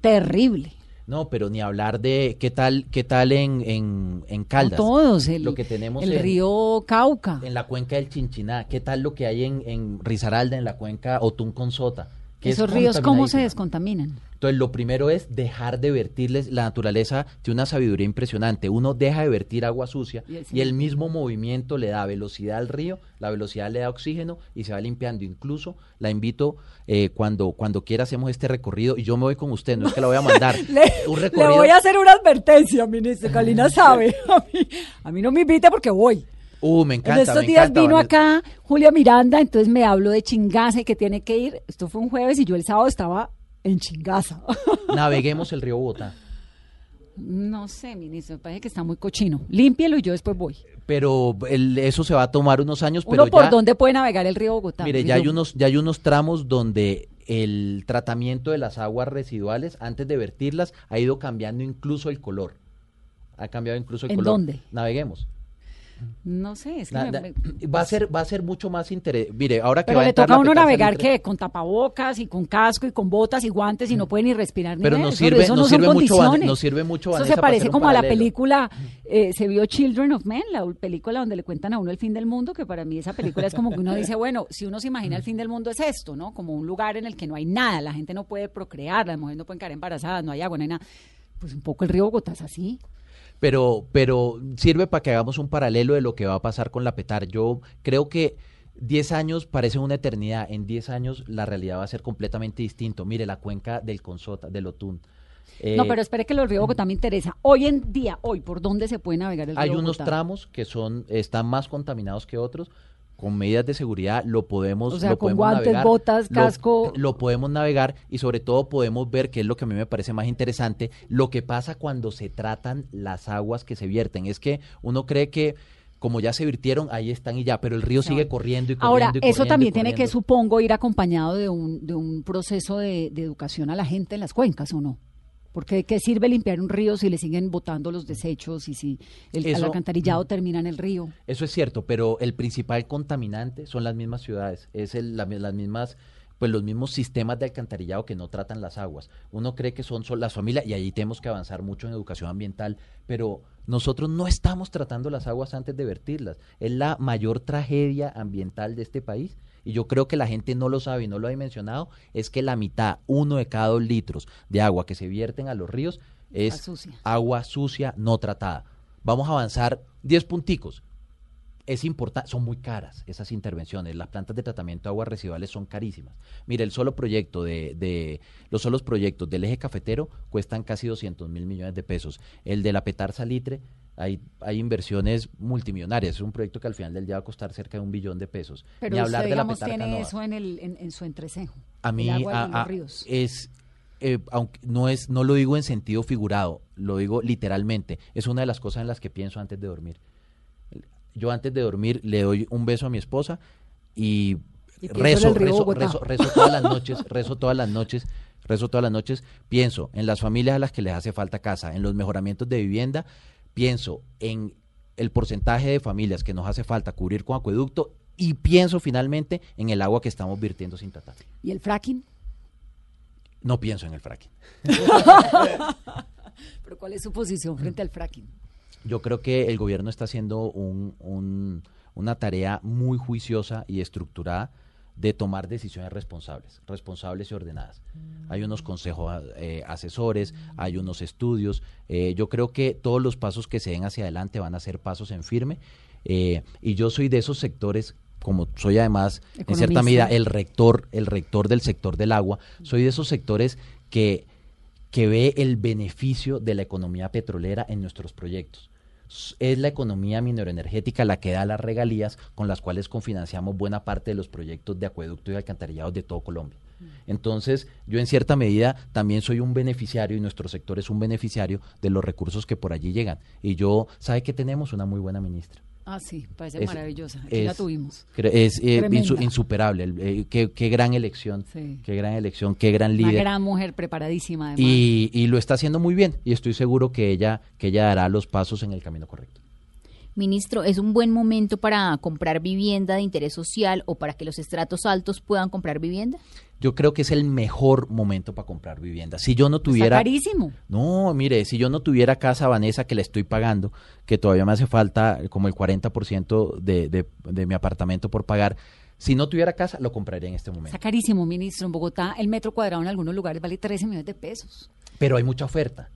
terrible. No, pero ni hablar de qué tal, qué tal en, en, en Caldas. No todos, el, lo que tenemos el en, río Cauca. en la cuenca del Chinchiná. ¿Qué tal lo que hay en, en Risaralda, en la cuenca Otún con Sota? Que es Esos ríos, ¿cómo se descontaminan? Entonces, lo primero es dejar de vertirles. La naturaleza tiene una sabiduría impresionante. Uno deja de vertir agua sucia Y el y el mismo movimiento le da velocidad al río, la velocidad le da oxígeno y se va limpiando. Incluso la invito eh, cuando, cuando quiera hacemos este recorrido y yo me voy con usted, no es que la voy a mandar. un recorrido. hacer una advertencia, ministro. Calina sabe. A mí, a mí no me invita porque voy. Uh, me encanta. en estos me días encanta, vino Vanessa. acá Julia Miranda, entonces me habló de Chingaza y que tiene que ir. Esto fue un jueves y yo el sábado estaba en Chingaza. Naveguemos el río Bogotá. no sé, ministro, me parece que está muy cochino. Límpielo y yo después voy. Pero el- eso se va a tomar unos años. Uno pero por ya, dónde puede navegar el río Bogotá. Mire, ya hay, unos, ya hay unos tramos donde el tratamiento de las aguas residuales, antes de vertirlas, ha ido cambiando incluso el color. Ha cambiado incluso el ¿En color. dónde? Naveguemos. No sé, es que Na- me- na- me- va, a ser, va a ser mucho más interés. Mire, ahora que Pero va a le entrar toca a uno navegar que con tapabocas y con casco y con botas y guantes y no puede ni respirar ni Pero nos sirve- eso no nos son sirve mucho, condiciones. nos sirve mucho, Eso se parece como a la película, eh, se vio Children of Men, la película donde le cuentan a uno el fin del mundo, que para mí esa película es como que uno dice, bueno, si uno se imagina el fin del mundo es esto, ¿no? Como un lugar en el que no hay nada, la gente no puede procrear, las mujeres no pueden quedar embarazadas, no hay agua, no hay nada. Pues un poco el río Bogotá es así. Pero, pero sirve para que hagamos un paralelo de lo que va a pasar con la petar. Yo creo que 10 años parecen una eternidad. En 10 años la realidad va a ser completamente distinto. Mire, la cuenca del Consota, del Otún. Eh, no, pero espere que el río Bogotá me interesa. Hoy en día, hoy, ¿por dónde se puede navegar el río hay unos Bogotá? tramos que son están más contaminados que otros. Con medidas de seguridad lo podemos O sea, lo con podemos guantes, navegar, botas, casco. lo podemos navegar y sobre todo podemos ver que es lo que a mí me parece más interesante lo que pasa cuando se tratan las aguas que se vierten es que uno cree que como ya se virtieron ahí están y ya pero el río sigue corriendo y corriendo Ahora, y eso corriendo y también tiene que, supongo, ir acompañado de un, de un proceso de, de educación a la gente en las cuencas, ¿o no? Porque ¿de qué sirve limpiar un río si le siguen botando los desechos y si el, alcantarillado termina en el río? Eso es cierto, pero el principal contaminante son las mismas ciudades, es el- la- las mismas pues los mismos sistemas de alcantarillado que no tratan las aguas. Uno cree que son, son las familias y ahí tenemos que avanzar mucho en educación ambiental, pero nosotros no estamos tratando las aguas antes de vertirlas. Es la mayor tragedia ambiental de este país y yo creo que la gente no lo sabe y no lo ha dimensionado, es que la mitad, uno de cada dos litros de agua que se vierten a los ríos es Agua sucia. agua sucia no tratada. Vamos a avanzar 10 punticos. Es importante, son muy caras esas intervenciones. Las plantas de tratamiento de aguas residuales son carísimas. Mire, el solo proyecto de, de los solos proyectos del eje cafetero cuestan casi 200 mil millones de pesos. El de la Petar Salitre, hay, hay inversiones multimillonarias. Es un proyecto que al final del día va a costar cerca de un billón de pesos. Pero Ni usted, hablar de la tiene Canoa. eso en, el, en, en su entrecejo. A mí el agua a- los ríos. es, eh, aunque no es, no lo digo en sentido figurado, lo digo literalmente. Es una de las cosas en las que pienso antes de dormir. Yo antes de dormir le doy un beso a mi esposa y, Y rezo, rezo, rezo, rezo todas las noches, rezo todas las noches, rezo todas las noches, pienso en las familias a las que les hace falta casa, en los mejoramientos de vivienda, pienso en el porcentaje de familias que nos hace falta cubrir con acueducto y pienso finalmente en el agua que estamos virtiendo sin tratar. ¿Y el fracking? No pienso en el fracking. ¿Pero cuál es su posición frente al fracking? Yo creo que el gobierno está haciendo un- un- una tarea muy juiciosa y estructurada de tomar decisiones responsables, responsables y ordenadas. Hay unos consejos eh, asesores, hay unos estudios. eh, yo creo que todos los pasos que se den hacia adelante van a ser pasos en firme. eh, y yo soy de esos sectores, como soy además, en cierta medida, el rector, el rector del sector del agua, soy de esos sectores que, que ve el beneficio de la economía petrolera en nuestros proyectos. Es la economía mineroenergética la que da las regalías con las cuales confinanciamos buena parte de los proyectos de acueducto y alcantarillados de todo Colombia. Entonces, yo en cierta medida también soy un beneficiario y nuestro sector es un beneficiario de los recursos que por allí llegan. Y yo, ¿sabe que tenemos? Una muy buena ministra. Ah, sí, parece Es- maravillosa. Aquí la es- tuvimos. cre- Es eh, insuperable. eh, qué, qué gran elección, Sí. qué gran elección, qué gran Una líder. gran mujer preparadísima, además. Y, y lo está haciendo muy bien. Y estoy seguro que ella, que ella dará los pasos en el camino correcto. Ministro, ¿es un buen momento para comprar vivienda de interés social o para que los estratos altos puedan comprar vivienda? Yo creo que es el mejor momento para comprar vivienda. Si yo no Está tuviera... carísimo. No, mire, si yo no tuviera casa Vanessa que le estoy pagando, que todavía me hace falta como el 40% de, de, de mi apartamento por pagar, si no tuviera casa, lo compraría en este Está momento. carísimo, ministro. En Bogotá el metro cuadrado en algunos lugares vale 13 millones de pesos. Pero hay mucha oferta.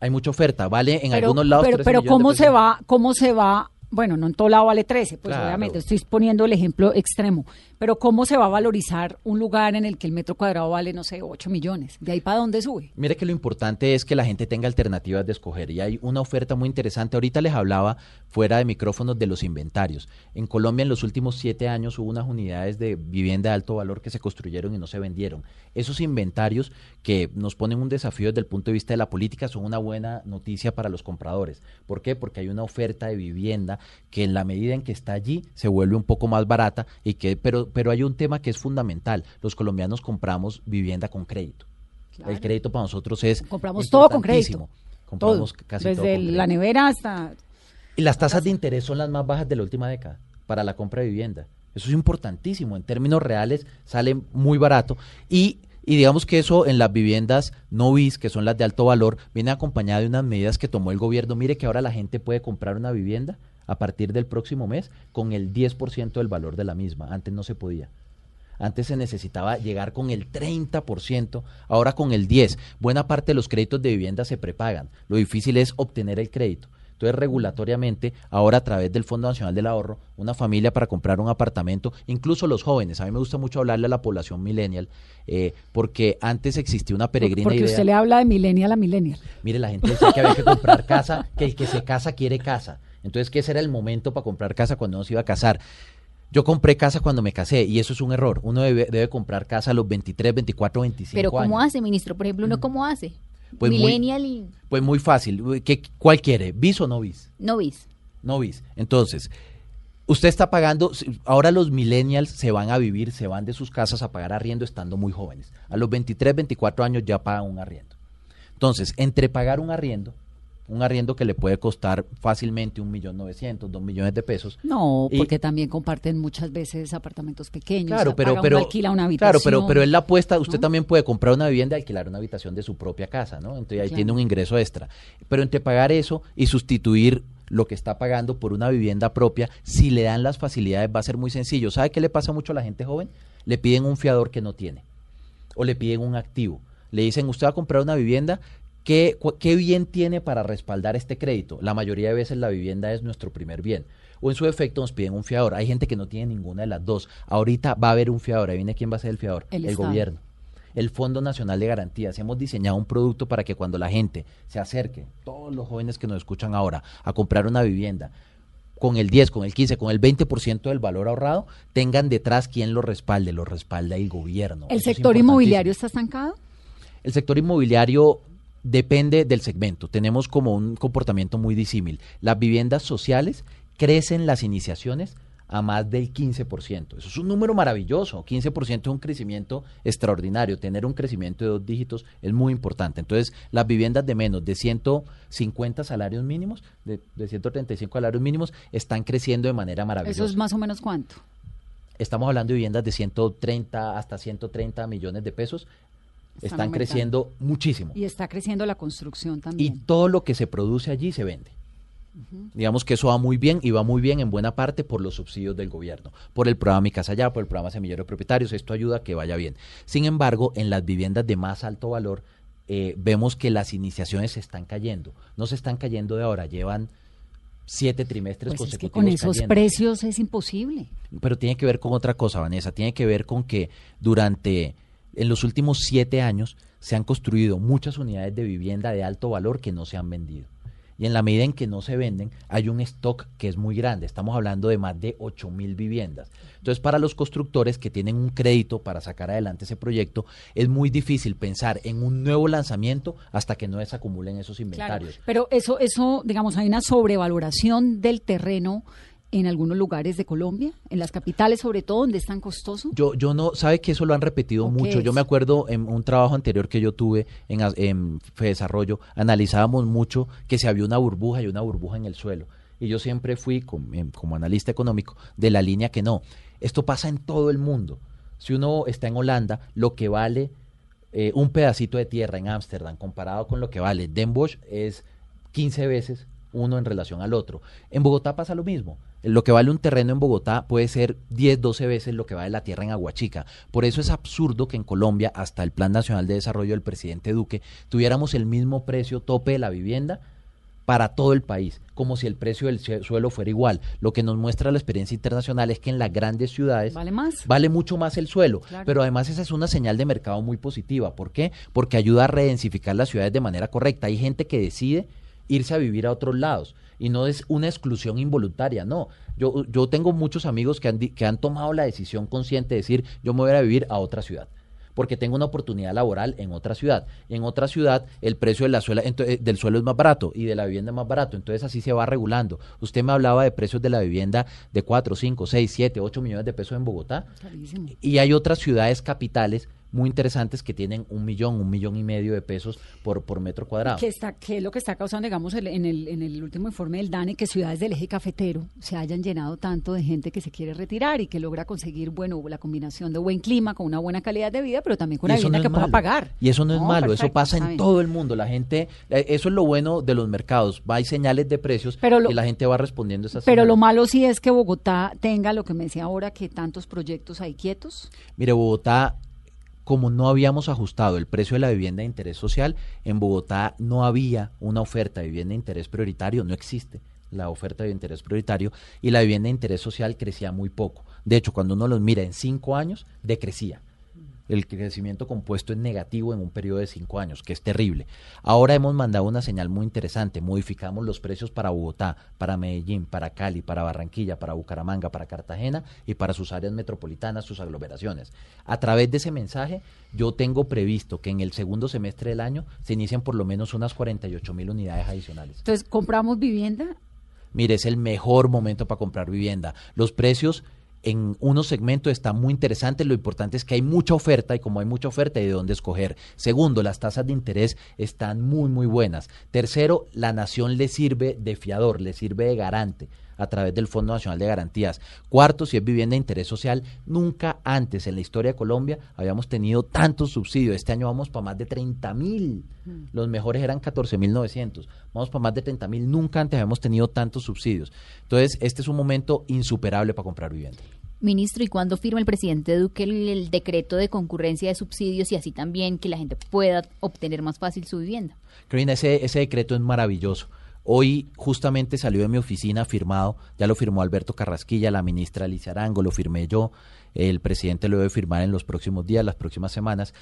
Hay mucha oferta. Vale en pero, algunos lados. pero, 13 pero millones de ¿cómo pesos. se va? ¿Cómo se va? Bueno, no en todo lado vale 13, pues Claro. obviamente estoy poniendo el ejemplo extremo. Pero ¿cómo se va a valorizar un lugar en el que el metro cuadrado vale, no sé, 8 millones? ¿De ahí para dónde sube? Mire que lo importante es que la gente tenga alternativas de escoger y hay una oferta muy interesante. Ahorita les hablaba fuera de micrófonos de los inventarios. En Colombia en los últimos siete años hubo unas unidades de vivienda de alto valor que se construyeron y no se vendieron. Esos inventarios que nos ponen un desafío desde el punto de vista de la política son una buena noticia para los compradores. ¿Por qué? Porque hay una oferta de vivienda que en la medida en que está allí se vuelve un poco más barata y que pero pero hay un tema que es fundamental. Los colombianos compramos vivienda con crédito. Claro. El crédito para nosotros es Compramos todo con crédito. Compramos Todo. casi todo Desde con la nevera hasta... Y las tasas de interés son las más bajas de la última década para la compra de vivienda. Eso es importantísimo. En términos reales sale muy barato. Y, y digamos que eso en las viviendas no bis, que son las de alto valor, viene acompañado de unas medidas que tomó el gobierno. Mire que ahora la gente puede comprar una vivienda a partir del próximo mes con el 10% del valor de la misma. Antes no se podía. Antes se necesitaba llegar con el 30%, ahora con el 10%. Buena parte de los créditos de vivienda se prepagan. Lo difícil es obtener el crédito. Entonces, regulatoriamente, ahora a través del Fondo Nacional del Ahorro, una familia para comprar un apartamento, incluso los jóvenes, a mí me gusta mucho hablarle a la población millennial, eh, porque antes existía una peregrina Porque idea. usted le habla de millennial a millennial. Mire, la gente decía que había que comprar casa, que el que se casa quiere casa. Entonces, ese era el momento para comprar casa cuando uno se iba a casar. Yo compré casa cuando me casé y eso es un error. Uno debe, debe comprar casa a los 23, 24, 25 Pero años. ¿cómo hace, ministro? Por ejemplo, ¿uno cómo hace? Pues muy- y Pues muy fácil. ¿Qué, ¿Cuál quiere? ¿Bis o no bis? no vis. No bis. Entonces, usted está pagando, ahora los millennials se van a vivir, se van de sus casas a pagar arriendo estando muy jóvenes. A los 23, 24 años ya pagan un arriendo. Entonces, entre pagar un arriendo, un arriendo que le puede costar fácilmente un millón novecientos, dos millones de pesos. No, y- porque también comparten muchas veces apartamentos pequeños. Claro, o sea, pero, paga uno, pero, alquila una claro, pero, habitación. pero es la apuesta, usted ¿no? también puede comprar una vivienda y alquilar una habitación de su propia casa, ¿no? Entonces ahí Claro. tiene un ingreso extra. Pero entre pagar eso y sustituir lo que está pagando por una vivienda propia, si le dan las facilidades va a ser muy sencillo. ¿Sabe qué le pasa mucho a la gente joven? Le piden un fiador que no tiene o le piden un activo. Le dicen, usted va a comprar una vivienda, ¿qué, cu- ¿qué bien tiene para respaldar este crédito? La mayoría de veces la vivienda es nuestro primer bien. O en su defecto nos piden un fiador. Hay gente que no tiene ninguna de las dos. Ahorita va a haber un fiador. Ahí viene quién va a ser el fiador. El gobierno. El Fondo Nacional de Garantías. Hemos diseñado un producto para que cuando la gente se acerque, todos los jóvenes que nos escuchan ahora, a comprar una vivienda, con el 10, con el 15, con el 20% del valor ahorrado, tengan detrás quien lo respalde, lo respalda el gobierno. ¿El Eso sector inmobiliario está estancado? El sector inmobiliario depende del segmento. Tenemos como un comportamiento muy disímil. Las viviendas sociales crecen las iniciaciones a más del 15%. Eso es un número maravilloso. 15% es un crecimiento extraordinario. Tener un crecimiento de dos dígitos es muy importante. Entonces, las viviendas de menos de 150 salarios mínimos, de, de 135 salarios mínimos, están creciendo de manera maravillosa. ¿Eso es más o menos cuánto? Estamos hablando de viviendas de 130 hasta 130 millones de pesos. Están creciendo muchísimo. Y está creciendo la construcción Y también. todo lo que se produce allí se vende. Digamos que eso va muy bien y va muy bien en buena parte por los subsidios del gobierno, por el programa Mi Casa Ya, por el programa Semillero de Propietarios, esto ayuda a que vaya bien. Sin embargo, en las viviendas de más alto valor, eh, vemos que las iniciaciones se están cayendo. No se están cayendo de ahora, llevan siete trimestres Pues es que consecutivos. con esos cayendo. precios es imposible. Pero tiene que ver con otra cosa, Vanessa. Tiene que ver con que durante, en los últimos siete años, se han construido muchas unidades de vivienda de alto valor que no se han vendido. Y en la medida en que no se venden, hay un stock que es muy grande. Estamos hablando de más de 8 mil viviendas. Entonces, para los constructores que tienen un crédito para sacar adelante ese proyecto, es muy difícil pensar en un nuevo lanzamiento hasta que no desacumulen esos inventarios. Pero eso, eso, digamos, hay una sobrevaloración del terreno en algunos lugares de Colombia, en las capitales sobre todo, donde es tan costoso. Yo, yo no, sabe que eso lo han repetido ¿O qué mucho. Yo me acuerdo en un trabajo anterior que yo tuve en, en Desarrollo, analizábamos mucho que se había una burbuja y una burbuja en el suelo. Y yo siempre fui, em, como analista económico, de la línea que no. Esto pasa en todo el mundo. Si uno está en Holanda, lo que vale eh, un pedacito de tierra en Ámsterdam comparado con lo que vale Den Bosch es 15 veces uno en relación al otro. En Bogotá pasa lo mismo. Lo que vale un terreno en Bogotá puede ser 10, 12 veces lo que vale la tierra en Aguachica. Por eso es absurdo que en Colombia, hasta el Plan Nacional de Desarrollo del presidente Duque, tuviéramos el mismo precio tope de la vivienda para todo el país, como si el precio del sue- suelo fuera igual. Lo que nos muestra la experiencia internacional es que en las grandes ciudades ¿Vale más? vale mucho más el suelo, Claro. pero además esa es una señal de mercado muy positiva. ¿Por qué? Porque ayuda a redensificar las ciudades de manera correcta. Hay gente que decide irse a vivir a otros lados y no es una exclusión involuntaria, no. Yo, yo tengo muchos amigos que han, que han tomado la decisión consciente de decir, yo me voy a ir a vivir a otra ciudad porque tengo una oportunidad laboral en otra ciudad. Y en otra ciudad el precio de la suela, eh, del suelo es más barato y de la vivienda es más barato. Entonces así se va regulando. Usted me hablaba de precios de la vivienda de 4, 5, 6, 7, 8 millones de pesos en Bogotá. Carísimo. Y hay otras ciudades capitales muy interesantes que tienen un millón, un millón y medio de pesos por, por metro cuadrado. ¿Qué, está, ¿Qué es lo que está causando, digamos, el- en, el, en el último informe del DANE, que ciudades del eje cafetero se hayan llenado tanto de gente que se quiere retirar y que logra conseguir, bueno, la combinación de buen clima con una buena calidad de vida, pero también con una no vivienda que pueda malo. pagar? Y eso no es malo, eso pasa en todo el mundo. La gente, eh, eso es lo bueno de los mercados. Hay señales de precios Pero lo- y la gente va respondiendo a esas Pero lo malo sí es que Bogotá tenga lo que me decía ahora, que tantos proyectos hay quietos. Mire, Bogotá, como no habíamos ajustado el precio de la vivienda de interés social, en Bogotá no había una oferta de vivienda de interés prioritario, no existe la oferta de interés prioritario y la vivienda de interés social crecía muy poco. De hecho, cuando uno los mira en cinco años, decrecía. El crecimiento compuesto es negativo en un periodo de cinco años, que es terrible. Ahora hemos mandado una señal muy interesante. Modificamos los precios para Bogotá, para Medellín, para Cali, para Barranquilla, para Bucaramanga, para Cartagena y para sus áreas metropolitanas, sus aglomeraciones. A través de ese mensaje, yo tengo previsto que en el segundo semestre del año se inicien por lo menos unas 48 mil unidades adicionales. Entonces, compramos vivienda. Mire, es el mejor momento para comprar vivienda. Los precios en unos segmentos están muy interesantes. Lo importante es que hay mucha oferta y como hay mucha oferta, hay de dónde escoger. Segundo, las tasas de interés están muy, muy buenas. Tercero, la nación le sirve de fiador, le sirve de garante a través del Fondo Nacional de Garantías. Cuarto, si es vivienda de interés social, nunca antes en la historia de Colombia habíamos tenido tantos subsidios. Este año vamos para más de 30 mil. Los mejores eran 14 mil 900. Vamos para más de 30 mil. Nunca antes habíamos tenido tantos subsidios. Entonces, este es un momento insuperable para comprar vivienda. Ministro, ¿y cuándo firma el presidente Duque el, el decreto de concurrencia de subsidios y así también que la gente pueda obtener más fácil su vivienda? Karina, ese, ese decreto es maravilloso. Hoy justamente salió de mi oficina firmado, ya lo firmó Alberto Carrasquilla, la ministra Alicia Arango, lo firmé yo, el presidente lo debe firmar en los próximos días, las próximas semanas.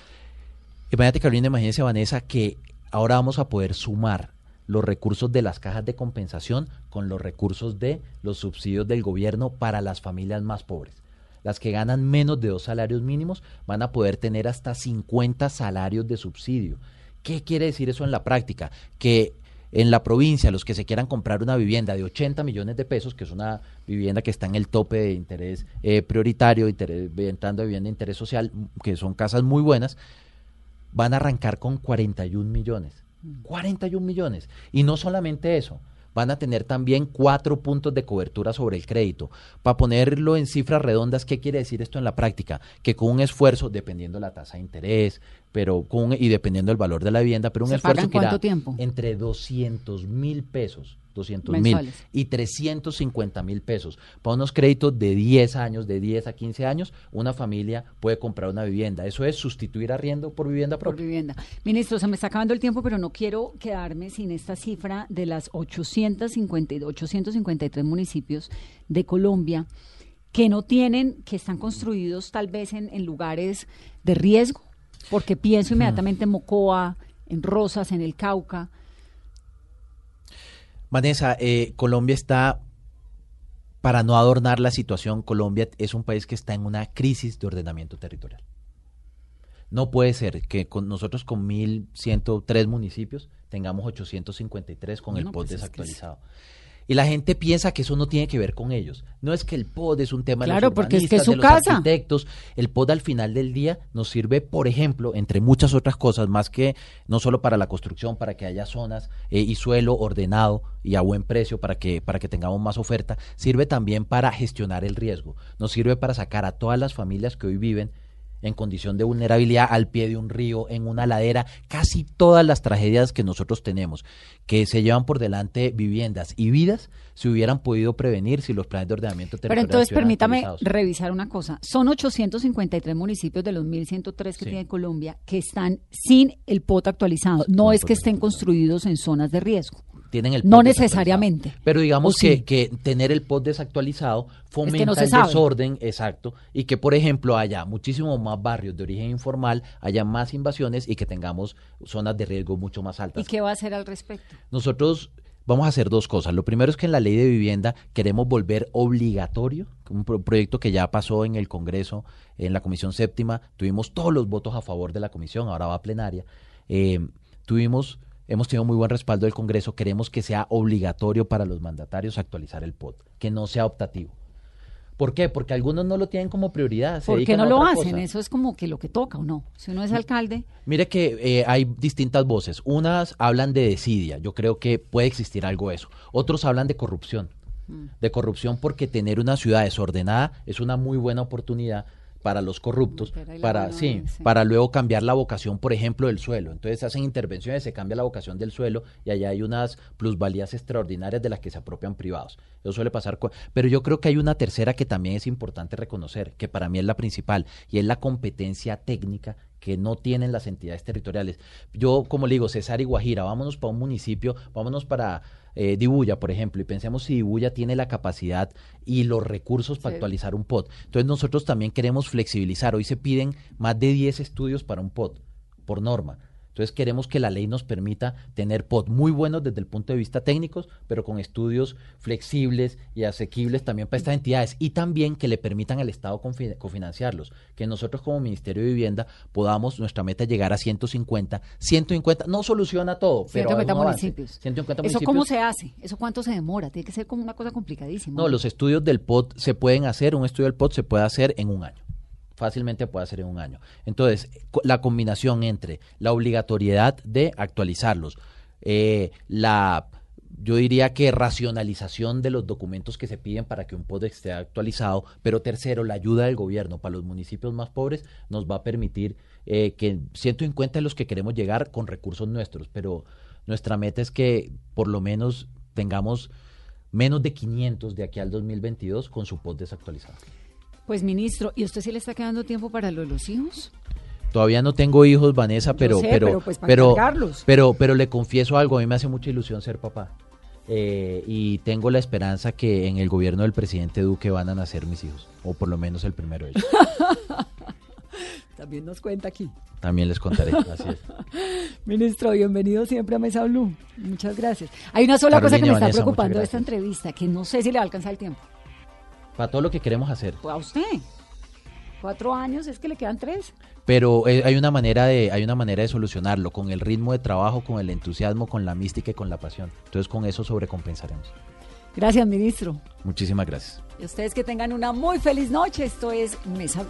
Imagínate, Carolina, imagínese, Vanessa, que ahora vamos a poder sumar los recursos de las cajas de compensación con los recursos de los subsidios del gobierno para las familias más pobres. Las que ganan menos de dos salarios mínimos van a poder tener hasta 50 salarios de subsidio. ¿Qué quiere decir eso en la práctica? Que en la provincia, los que se quieran comprar una vivienda de 80 millones de pesos, que es una vivienda que está en el tope de interés eh, prioritario, interés, entrando de vivienda de interés social, que son casas muy buenas, van a arrancar con 41 millones. 41 millones. Y no solamente eso, van a tener también cuatro puntos de cobertura sobre el crédito. Para ponerlo en cifras redondas, ¿qué quiere decir esto en la práctica? Que con un esfuerzo, dependiendo la tasa de interés, pero con y dependiendo del valor de la vivienda, pero un ¿Se esfuerzo pagan que irá cuánto tiempo? entre 200 mil pesos 200 mil y 350 mil pesos. Para unos créditos de 10 años, de 10 a 15 años, una familia puede comprar una vivienda. Eso es sustituir arriendo por vivienda por propia. vivienda. Ministro, se me está acabando el tiempo, pero no quiero quedarme sin esta cifra de las 850, 853 municipios de Colombia que no tienen, que están construidos tal vez en, en lugares de riesgo, porque pienso inmediatamente en Mocoa, en Rosas, en el Cauca. Vanessa, eh, Colombia está, para no adornar la situación, Colombia es un país que está en una crisis de ordenamiento territorial. No puede ser que con nosotros con 1.103 municipios tengamos 853 con el POD pues es que es- desactualizado. Y la gente piensa que eso no tiene que ver con ellos. No es que el POD es un tema de Claro, los porque es que es su de los casa. arquitectos. El POD al final del día nos sirve, por ejemplo, entre muchas otras cosas, más que no solo para la construcción, para que haya zonas eh, y suelo ordenado y a buen precio para que, para que tengamos más oferta, sirve también para gestionar el riesgo. Nos sirve para sacar a todas las familias que hoy viven en condición de vulnerabilidad al pie de un río, en una ladera, casi todas las tragedias que nosotros tenemos, que se llevan por delante viviendas y vidas, se hubieran podido prevenir si los planes de ordenamiento Pero entonces permítame revisar una cosa. Son 853 municipios de los 1.103 que Sí. tiene Colombia que están sin el POT actualizado. No es que estén construidos en zonas de riesgo. Tienen el No necesariamente. Pero digamos que, que tener el POD desactualizado fomenta no se el sabe. desorden, exacto, y que por ejemplo haya muchísimos más barrios de origen informal, haya más invasiones y que tengamos zonas de riesgo mucho más ¿Y altas. qué va a hacer al respecto? Nosotros vamos a hacer dos cosas. Lo primero es que en la ley de vivienda queremos volver obligatorio, un pro- proyecto que ya pasó en el Congreso, en la Comisión Séptima, tuvimos todos los votos a favor de la comisión, ahora va a plenaria. Eh, tuvimos, hemos tenido muy buen respaldo del Congreso, queremos que sea obligatorio para los mandatarios actualizar el POT, que no sea optativo. ¿Por qué? Porque algunos no lo tienen como prioridad. ¿Por qué no lo hacen? cosa. Eso es como que lo que toca o no. Si uno es alcalde, Mire que eh, hay distintas voces. Unas hablan de desidia. Yo creo que puede existir algo de eso. Otros hablan de corrupción. De corrupción porque tener una ciudad desordenada es una muy buena oportunidad para los corruptos, para sí, para luego cambiar la vocación, por ejemplo, del suelo. Entonces hacen intervenciones, se cambia la vocación del suelo y allá hay unas plusvalías extraordinarias de las que se apropian privados. Eso suele pasar. Pero yo creo que hay una tercera que también es importante reconocer, que para mí es la principal, y es la competencia técnica que no tienen las entidades territoriales. Yo, como le digo, Cesar y Guajira, vámonos para un municipio, vámonos para eh, Dibuya, por ejemplo, y pensemos si Dibuya tiene la capacidad y los recursos para Sí. actualizar un POT. Entonces nosotros también queremos flexibilizar. Hoy se piden más de 10 estudios para un POT, por norma. Entonces queremos que la ley nos permita tener POT muy buenos desde el punto de vista técnicos, pero con estudios flexibles y asequibles también para estas entidades y también que le permitan al Estado cofinanciarlos. Que nosotros como Ministerio de Vivienda podamos, nuestra meta es llegar a 150. 150 no soluciona todo, pero 150 es un avance. municipios. 150 ¿Eso cómo se hace? ¿Eso cuánto se demora? Tiene que ser como una cosa complicadísima. No, los estudios del POT se pueden hacer, un estudio del POT se puede hacer en un año. Fácilmente puede hacer en un año. Entonces, la combinación entre la obligatoriedad de actualizarlos, eh, la, yo diría que racionalización de los documentos que se piden para que un POT esté actualizado, pero tercero, la ayuda del gobierno para los municipios más pobres nos va a permitir eh, que 150 de los que queremos llegar con recursos nuestros, pero nuestra meta es que por lo menos tengamos menos de 500 de aquí al 2022 con su POT desactualizado. Pues ministro, ¿y usted sí le está quedando tiempo para lo de los hijos? Todavía no tengo hijos, Vanessa, pero sé, pero pero pues pero, pero pero le confieso algo, a mí me hace mucha ilusión ser papá. Eh, y tengo la esperanza que en el gobierno del presidente Duque van a nacer mis hijos, o por lo menos el primero de ellos. También nos cuenta aquí. También les contaré, así es. Ministro, bienvenido siempre a Mesa Blue. Muchas gracias. Hay una sola cosa que me está Vanessa, preocupando de esta entrevista, que no sé si le va a alcanzar el tiempo. Para todo lo que queremos hacer. Pues a usted. Cuatro años, es que le quedan tres. Pero eh, hay una manera de hay una manera de solucionarlo con el ritmo de trabajo, con el entusiasmo, con la mística y con la pasión. Entonces con eso sobrecompensaremos. Gracias, ministro. Muchísimas gracias. Y ustedes que tengan una muy feliz noche. Esto es Mesa.